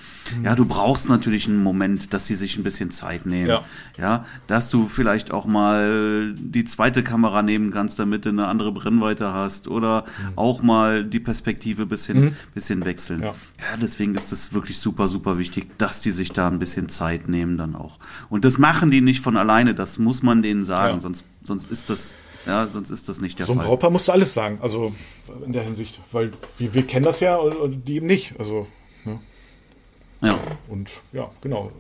Ja, du brauchst natürlich einen Moment, dass sie sich ein bisschen Zeit nehmen. Ja. ja, dass du vielleicht auch mal die zweite Kamera nehmen kannst, damit du eine andere Brennweite hast oder mhm. auch mal die Perspektive bisschen, mhm. bisschen wechseln. Ja. ja, deswegen ist es wirklich super, super wichtig, dass die sich da ein bisschen Zeit nehmen dann auch. Und das machen die nicht von alleine, das muss man denen sagen, ja. sonst, sonst ist das ja, sonst ist das nicht der so Fall. So ein Brautpaar musst du alles sagen, also in der Hinsicht, weil wir, wir kennen das ja und die eben nicht. Also ja. Und ja, genau,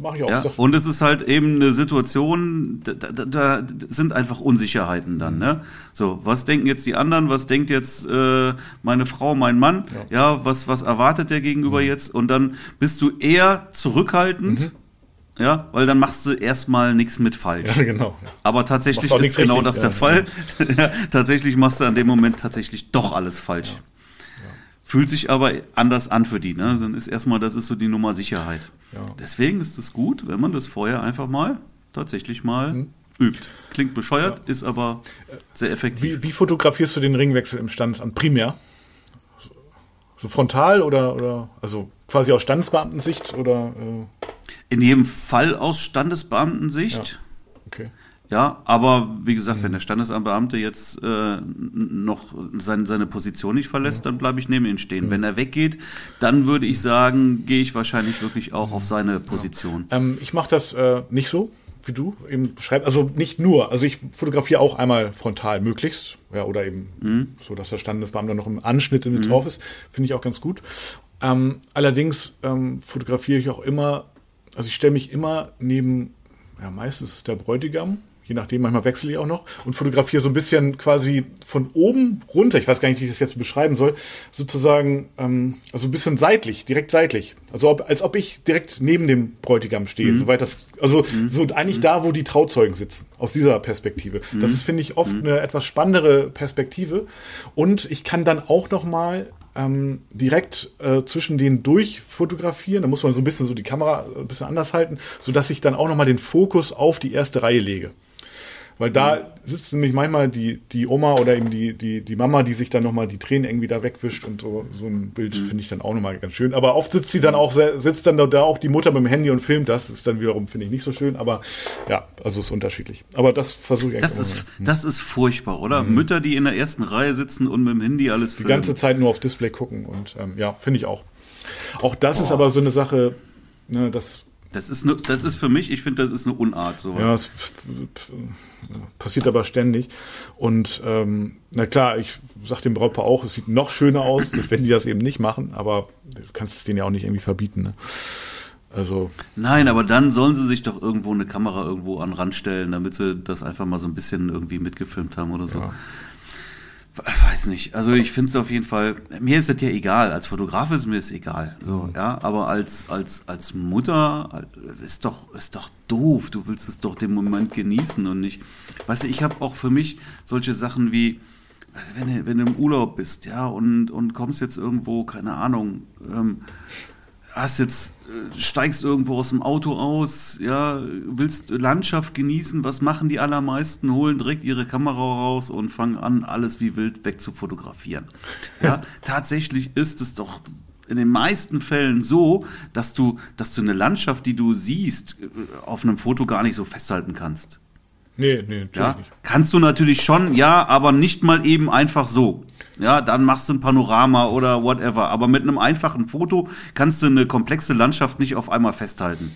mache ich auch. Ja, und es ist halt eben eine Situation, da, da, da, sind einfach Unsicherheiten dann. Mhm. Ne? So, was denken jetzt die anderen? Was denkt jetzt äh, meine Frau, mein Mann? Ja, ja was, was erwartet der Gegenüber mhm. jetzt? Und dann bist du eher zurückhaltend. Mhm. Ja, weil dann machst du erstmal nichts mit falsch. Ja, genau. Ja. Aber tatsächlich ist genau richtig, das ja. der Fall. Tatsächlich machst du an dem Moment tatsächlich doch alles falsch. Fühlt sich aber anders an für die. Ne? Dann ist erstmal, das ist so die Nummer Sicherheit. Ja. Deswegen ist es gut, wenn man das vorher einfach mal tatsächlich mal übt. Klingt bescheuert, ist aber sehr effektiv. Wie, wie fotografierst du den Ringwechsel im Standesamt? Primär? So, so frontal oder, oder also quasi aus Standesbeamtensicht oder äh, In jedem Fall aus Standesbeamtensicht. okay. Ja, aber wie gesagt, Mhm. wenn der Standesamtbeamte jetzt äh, noch sein, seine Position nicht verlässt, dann bleibe ich neben ihm Mhm. stehen. Wenn er weggeht, dann würde ich sagen, gehe ich wahrscheinlich wirklich auch auf seine Position. Ähm, ich mache das äh, nicht so, wie du eben beschreibst. Also nicht nur. Also ich fotografiere auch einmal frontal möglichst. Ja, oder eben so, dass der Standesbeamte noch im Anschnitt mit drauf ist. Finde ich auch ganz gut. Ähm, allerdings ähm, fotografiere ich auch immer, also ich stelle mich immer neben, ja, meistens ist der Bräutigam, je nachdem, manchmal wechsle ich auch noch und fotografiere so ein bisschen quasi von oben runter, ich weiß gar nicht, wie ich das jetzt beschreiben soll, sozusagen, ähm, also ein bisschen seitlich, direkt seitlich. Also ob, als ob ich direkt neben dem Bräutigam stehe, soweit das, also so eigentlich da, wo die Trauzeugen sitzen, aus dieser Perspektive. Das ist, finde ich, oft eine etwas spannendere Perspektive. Und ich kann dann auch noch mal ähm, direkt äh, zwischen denen durch fotografieren. Da muss man so ein bisschen so die Kamera ein bisschen anders halten, so dass ich dann auch noch mal den Fokus auf die erste Reihe lege. Weil da sitzt nämlich manchmal die, die Oma oder eben die, die, die Mama, die sich dann nochmal die Tränen irgendwie da wegwischt und so, so ein Bild finde ich dann auch nochmal ganz schön. Aber oft sitzt sie dann auch, sitzt dann da auch die Mutter mit dem Handy und filmt das. Ist dann wiederum, finde ich, nicht so schön. Aber ja, also ist unterschiedlich. Aber das versuche ich Das eigentlich ist, auch das ist furchtbar, oder? Mütter, die in der ersten Reihe sitzen und mit dem Handy alles die filmen. ganze Zeit nur aufs Display gucken. Und ähm, ja, finde ich auch. Auch das ist aber so eine Sache, ne, das Das ist, ne, das ist für mich, ich finde, das ist eine Unart. Sowas. Ja, es passiert aber ständig. Und ähm, na klar, ich sag dem Brautpaar auch, es sieht noch schöner aus, wenn die das eben nicht machen, aber du kannst es denen ja auch nicht irgendwie verbieten. Ne? Also, Nein, aber dann sollen sie sich doch irgendwo eine Kamera irgendwo an den Rand stellen, damit sie das einfach mal so ein bisschen irgendwie mitgefilmt haben oder so. Ja. Weiß nicht. Also ich finde es auf jeden Fall, mir ist das ja egal. Als Fotograf ist mir das egal. So, ja, aber als, als, als Mutter ist doch, ist doch doof. Du willst es doch den Moment genießen und nicht. Weißt du, ich habe auch für mich solche Sachen wie, also wenn du, wenn du im Urlaub bist, ja, und, und kommst jetzt irgendwo, keine Ahnung, ähm, hast jetzt, äh, steigst irgendwo aus dem Auto aus, ja, willst Landschaft genießen, was machen die allermeisten? Holen direkt ihre Kamera raus und fangen an, alles wie wild weg zu fotografieren. Ja, tatsächlich ist es doch in den meisten Fällen so, dass du, dass du eine Landschaft, die du siehst, äh, auf einem Foto gar nicht so festhalten kannst. nee, nee, natürlich Ja, nicht. kannst du natürlich schon, ja, aber nicht mal eben einfach so. Ja, dann machst du ein Panorama oder whatever. Aber mit einem einfachen Foto kannst du eine komplexe Landschaft nicht auf einmal festhalten.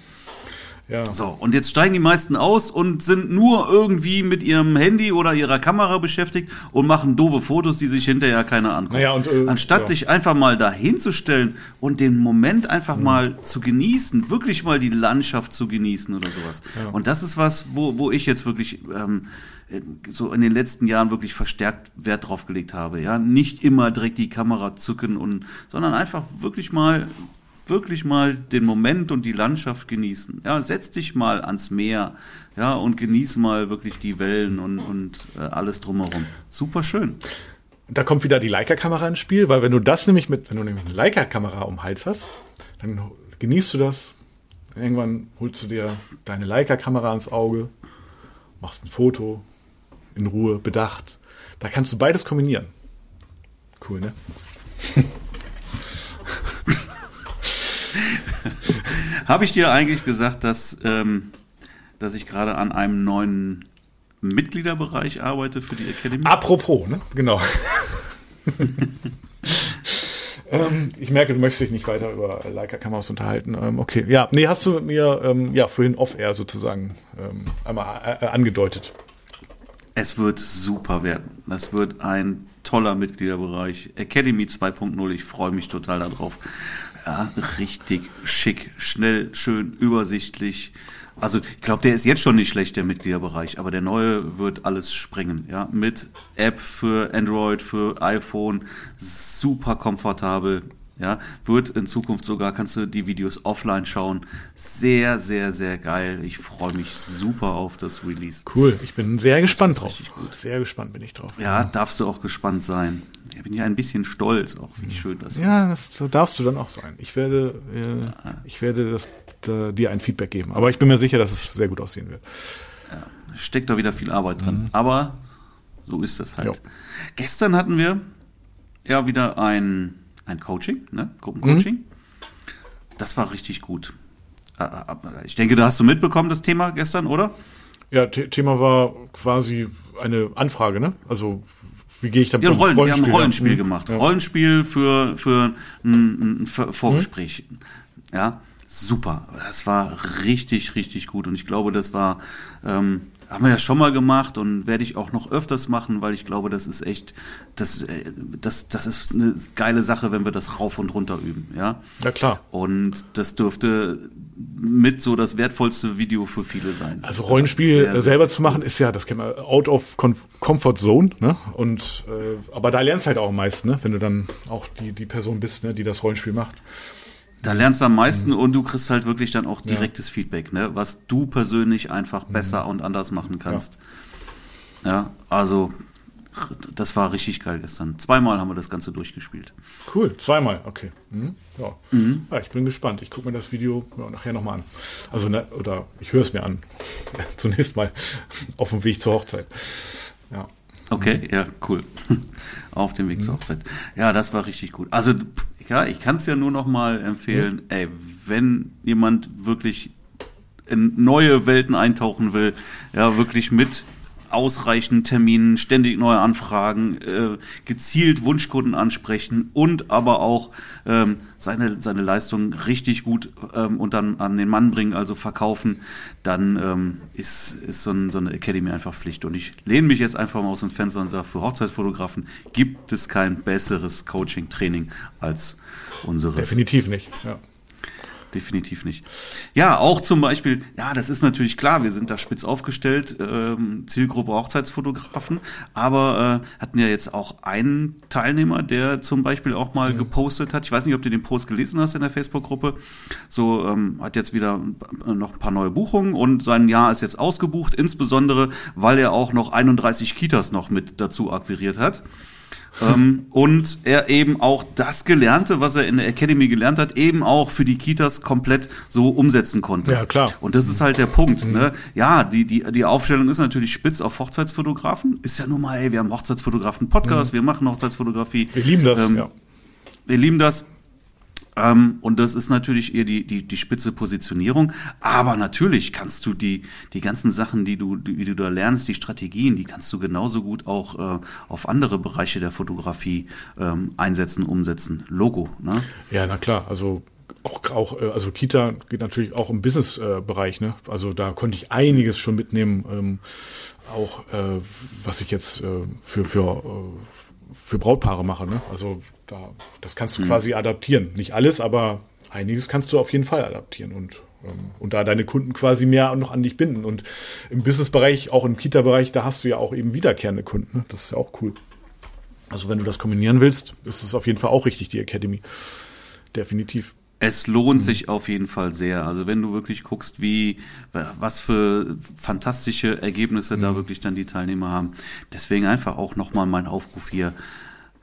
Ja. So, und jetzt steigen die meisten aus und sind nur irgendwie mit ihrem Handy oder ihrer Kamera beschäftigt und machen doofe Fotos, die sich hinterher keiner anguckt. Naja, und, äh, Anstatt ja. dich einfach mal da hinzustellen und den Moment einfach Mhm. mal zu genießen, wirklich mal die Landschaft zu genießen oder sowas. Ja. Und das ist was, wo, wo ich jetzt wirklich ähm, so in den letzten Jahren wirklich verstärkt Wert drauf gelegt habe. Ja, nicht immer direkt die Kamera zücken und, sondern einfach wirklich mal wirklich mal den Moment und die Landschaft genießen. Ja, setz dich mal ans Meer, ja, und genieß mal wirklich die Wellen und, und äh, alles drumherum. Super schön. Da kommt wieder die Leica-Kamera ins Spiel, weil wenn du das nämlich mit, wenn du nämlich eine Leica-Kamera um den Hals hast, dann genießt du das. Irgendwann holst du dir deine Leica-Kamera ans Auge, machst ein Foto, in Ruhe, bedacht. Da kannst du beides kombinieren. Cool, ne? Habe ich dir eigentlich gesagt, dass, ähm, dass ich gerade an einem neuen Mitgliederbereich arbeite für die Academy? Apropos, ne? Genau. ähm, ich merke, du möchtest dich nicht weiter über Leica-Kameras unterhalten. Ähm, okay, ja, nee, hast du mir ähm, ja vorhin off-air sozusagen ähm, einmal äh, äh, angedeutet. Es wird super werden. Das wird ein toller Mitgliederbereich. Academy 2.0. Ich freue mich total darauf. Ja, richtig schick, schnell, schön, übersichtlich. Also ich glaube, der ist jetzt schon nicht schlecht, der Mitgliederbereich, aber der neue wird alles springen. Ja, mit App für Android, für iPhone, super komfortabel. Ja, wird in Zukunft sogar, kannst du die Videos offline schauen. Sehr, sehr, sehr geil. Ich freue mich super auf das Release. Cool, ich bin sehr gespannt drauf. Sehr gespannt bin ich drauf. Ja, darfst du auch gespannt sein. Ich bin ja ein bisschen stolz, auch wie schön das Ja, das darfst du dann auch sein. Ich werde, äh, ich werde das, da, dir ein Feedback geben. Aber ich bin mir sicher, dass es sehr gut aussehen wird. Ja, steckt da wieder viel Arbeit drin. Mhm. Aber so ist das halt. Jo. Gestern hatten wir ja wieder ein, ein Coaching, ne? Gruppencoaching. Mhm. Das war richtig gut. Äh, äh, Ich denke, da hast du mitbekommen, das Thema gestern, oder? Ja, The Thema war quasi eine Anfrage, ne? Also wie gehe ich damit Ja, um? Rollen, wir haben ein Rollenspiel ja. gemacht. Ja. Rollenspiel für, für ein, ein Vorgespräch. Ja, super. Das war richtig, richtig gut. Und ich glaube, das war, ähm, haben wir ja schon mal gemacht und werde ich auch noch öfters machen, weil ich glaube, das ist echt, das, äh, das, das ist eine geile Sache, wenn wir das rauf und runter üben. Ja. Ja, klar. Und das dürfte mit so das wertvollste Video für viele sein. Also Rollenspiel Sehr, äh, sehr, selber zu machen, ist ja, das kennt man, out of comfort zone, ne? Und äh, aber da lernst halt auch am meisten, ne? Wenn du dann auch die, die Person bist, ne, die das Rollenspiel macht. Da lernst du am meisten und du kriegst halt wirklich dann auch direktes Feedback, ne? was du persönlich einfach besser und anders machen kannst. Ja. also das war richtig geil gestern. Zweimal haben wir das Ganze durchgespielt. Cool, zweimal, okay. Mhm. Ja. ja, ich bin gespannt. Ich gucke mir das Video ja, nachher nochmal an. Also, ne, oder ich höre es mir an. Zunächst mal auf dem Weg zur Hochzeit. Ja. Okay, ja, cool. Auf dem Weg zur Hochzeit. Ja, das war richtig gut. Also, ja, ich kann es ja nur noch mal empfehlen, ey, wenn jemand wirklich in neue Welten eintauchen will, ja, wirklich mit ausreichend Terminen, ständig neue Anfragen, äh, gezielt Wunschkunden ansprechen und aber auch ähm, seine, seine Leistung richtig gut ähm, und dann an den Mann bringen, also verkaufen, dann ähm, ist, ist so, ein, so eine Academy einfach Pflicht. Und ich lehne mich jetzt einfach mal aus dem Fenster und sage, für Hochzeitsfotografen gibt es kein besseres Coaching-Training als unseres. Definitiv nicht. Ja. Definitiv nicht. Ja, auch zum Beispiel, ja, das ist natürlich klar, wir sind da spitz aufgestellt, ähm, Zielgruppe Hochzeitsfotografen, aber äh, hatten ja jetzt auch einen Teilnehmer, der zum Beispiel auch mal gepostet hat, ich weiß nicht, ob du den Post gelesen hast in der Facebook-Gruppe, so ähm, hat jetzt wieder äh, noch ein paar neue Buchungen und sein Jahr ist jetzt ausgebucht, insbesondere, weil er auch noch 31 Kitas noch mit dazu akquiriert hat. Ähm, und er eben auch das Gelernte, was er in der Academy gelernt hat, eben auch für die Kitas komplett so umsetzen konnte. Ja, klar. Und das ist halt der Punkt. Ne? Ja, die, die, die Aufstellung ist natürlich spitz auf Hochzeitsfotografen. Ist ja nun mal, ey, wir haben Hochzeitsfotografen-Podcast, wir machen Hochzeitsfotografie. Wir lieben das, Ähm, ja. Wir lieben das. Ähm, und das ist natürlich eher die, die, die spitze Positionierung. Aber natürlich kannst du die, die ganzen Sachen, die du, die, die du da lernst, die Strategien, die kannst du genauso gut auch äh, auf andere Bereiche der Fotografie ähm, einsetzen, umsetzen. Logo, ne? Ja, na klar. Also auch, auch äh, also Kita geht natürlich auch im Business-Bereich. Ne? Also da konnte ich einiges schon mitnehmen. Ähm, auch äh, was ich jetzt äh, für für äh, für Brautpaare mache. Ne? Also da das kannst du quasi adaptieren. Nicht alles, aber einiges kannst du auf jeden Fall adaptieren und ähm, und da deine Kunden quasi mehr noch an dich binden. Und im Business-Bereich, auch im Kita-Bereich, da hast du ja auch eben wiederkehrende Kunden. Ne? Das ist ja auch cool. Also wenn du das kombinieren willst, ist es auf jeden Fall auch richtig, die Academy. Definitiv. Es lohnt sich auf jeden Fall sehr. Also wenn du wirklich guckst, wie, was für fantastische Ergebnisse da wirklich dann die Teilnehmer haben. Deswegen einfach auch nochmal mein Aufruf hier.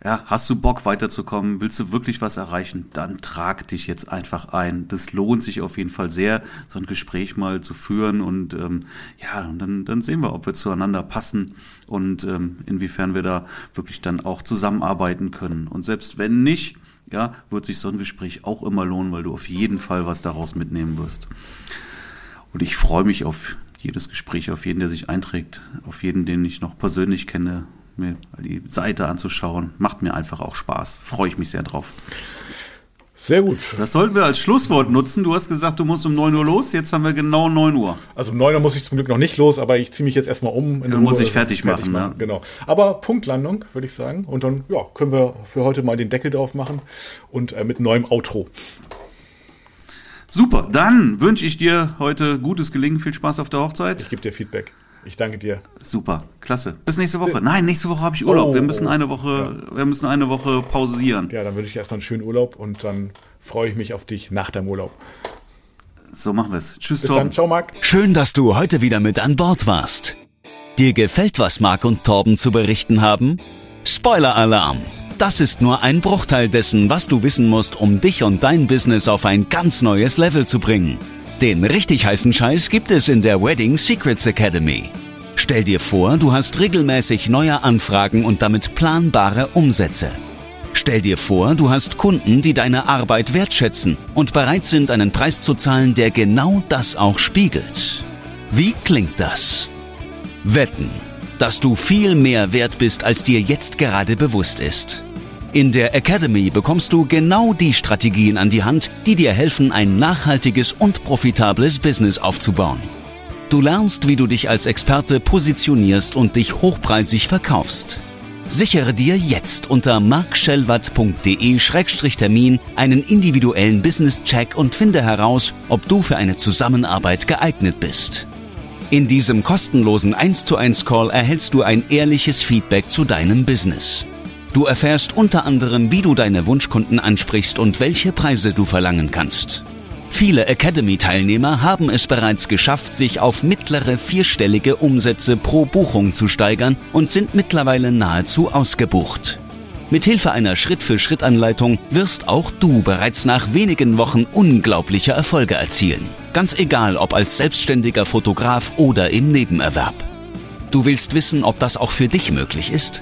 Ja, hast du Bock weiterzukommen? Willst du wirklich was erreichen? Dann trag dich jetzt einfach ein. Das lohnt sich auf jeden Fall sehr, so ein Gespräch mal zu führen und ähm, ja, und dann, dann sehen wir, ob wir zueinander passen und ähm, inwiefern wir da wirklich dann auch zusammenarbeiten können. Und selbst wenn nicht, ja, wird sich so ein Gespräch auch immer lohnen, weil du auf jeden Fall was daraus mitnehmen wirst. Und ich freue mich auf jedes Gespräch, auf jeden, der sich einträgt, auf jeden, den ich noch persönlich kenne, mir die Seite anzuschauen. Macht mir einfach auch Spaß. Freue ich mich sehr drauf. Sehr gut. Das sollten wir als Schlusswort nutzen. Du hast gesagt, du musst um 9 Uhr los. Jetzt haben wir genau 9 Uhr. Also um 9 Uhr muss ich zum Glück noch nicht los, aber ich ziehe mich jetzt erstmal um. Ja, muss ich fertig machen, ne? Genau. Aber Punktlandung, würde ich sagen. Und dann ja, können wir für heute mal den Deckel drauf machen und äh, mit neuem Outro. Super. Dann wünsche ich dir heute gutes Gelingen. Viel Spaß auf der Hochzeit. Ich gebe dir Feedback. Ich danke dir. Super, klasse. Bis nächste Woche. Nein, nächste Woche habe ich Urlaub. Oh, wir müssen oh, eine Woche, wir müssen eine Woche pausieren. Ja, dann wünsche ich erstmal einen schönen Urlaub und dann freue ich mich auf dich nach deinem Urlaub. So machen wir es. Tschüss, Bis Torben. dann, ciao Marc. Schön, dass du heute wieder mit an Bord warst. Dir gefällt, was Marc und Torben zu berichten haben? Spoiler-Alarm! Das ist nur ein Bruchteil dessen, was du wissen musst, um dich und dein Business auf ein ganz neues Level zu bringen. Den richtig heißen Scheiß gibt es in der Wedding Secrets Academy. Stell dir vor, du hast regelmäßig neue Anfragen und damit planbare Umsätze. Stell dir vor, du hast Kunden, die deine Arbeit wertschätzen und bereit sind, einen Preis zu zahlen, der genau das auch spiegelt. Wie klingt das? Wetten, dass du viel mehr wert bist, als dir jetzt gerade bewusst ist. In der Academy bekommst du genau die Strategien an die Hand, die dir helfen, ein nachhaltiges und profitables Business aufzubauen. Du lernst, wie du dich als Experte positionierst und dich hochpreisig verkaufst. Sichere dir jetzt unter markschellwatt.de-termin einen individuellen Business-Check und finde heraus, ob du für eine Zusammenarbeit geeignet bist. In diesem kostenlosen 1 zu 1 Call erhältst du ein ehrliches Feedback zu deinem Business. Du erfährst unter anderem, wie du deine Wunschkunden ansprichst und welche Preise du verlangen kannst. Viele Academy-Teilnehmer haben es bereits geschafft, sich auf mittlere vierstellige Umsätze pro Buchung zu steigern und sind mittlerweile nahezu ausgebucht. Mithilfe einer Schritt-für-Schritt-Anleitung wirst auch du bereits nach wenigen Wochen unglaubliche Erfolge erzielen. Ganz egal, ob als selbstständiger Fotograf oder im Nebenerwerb. Du willst wissen, ob das auch für dich möglich ist?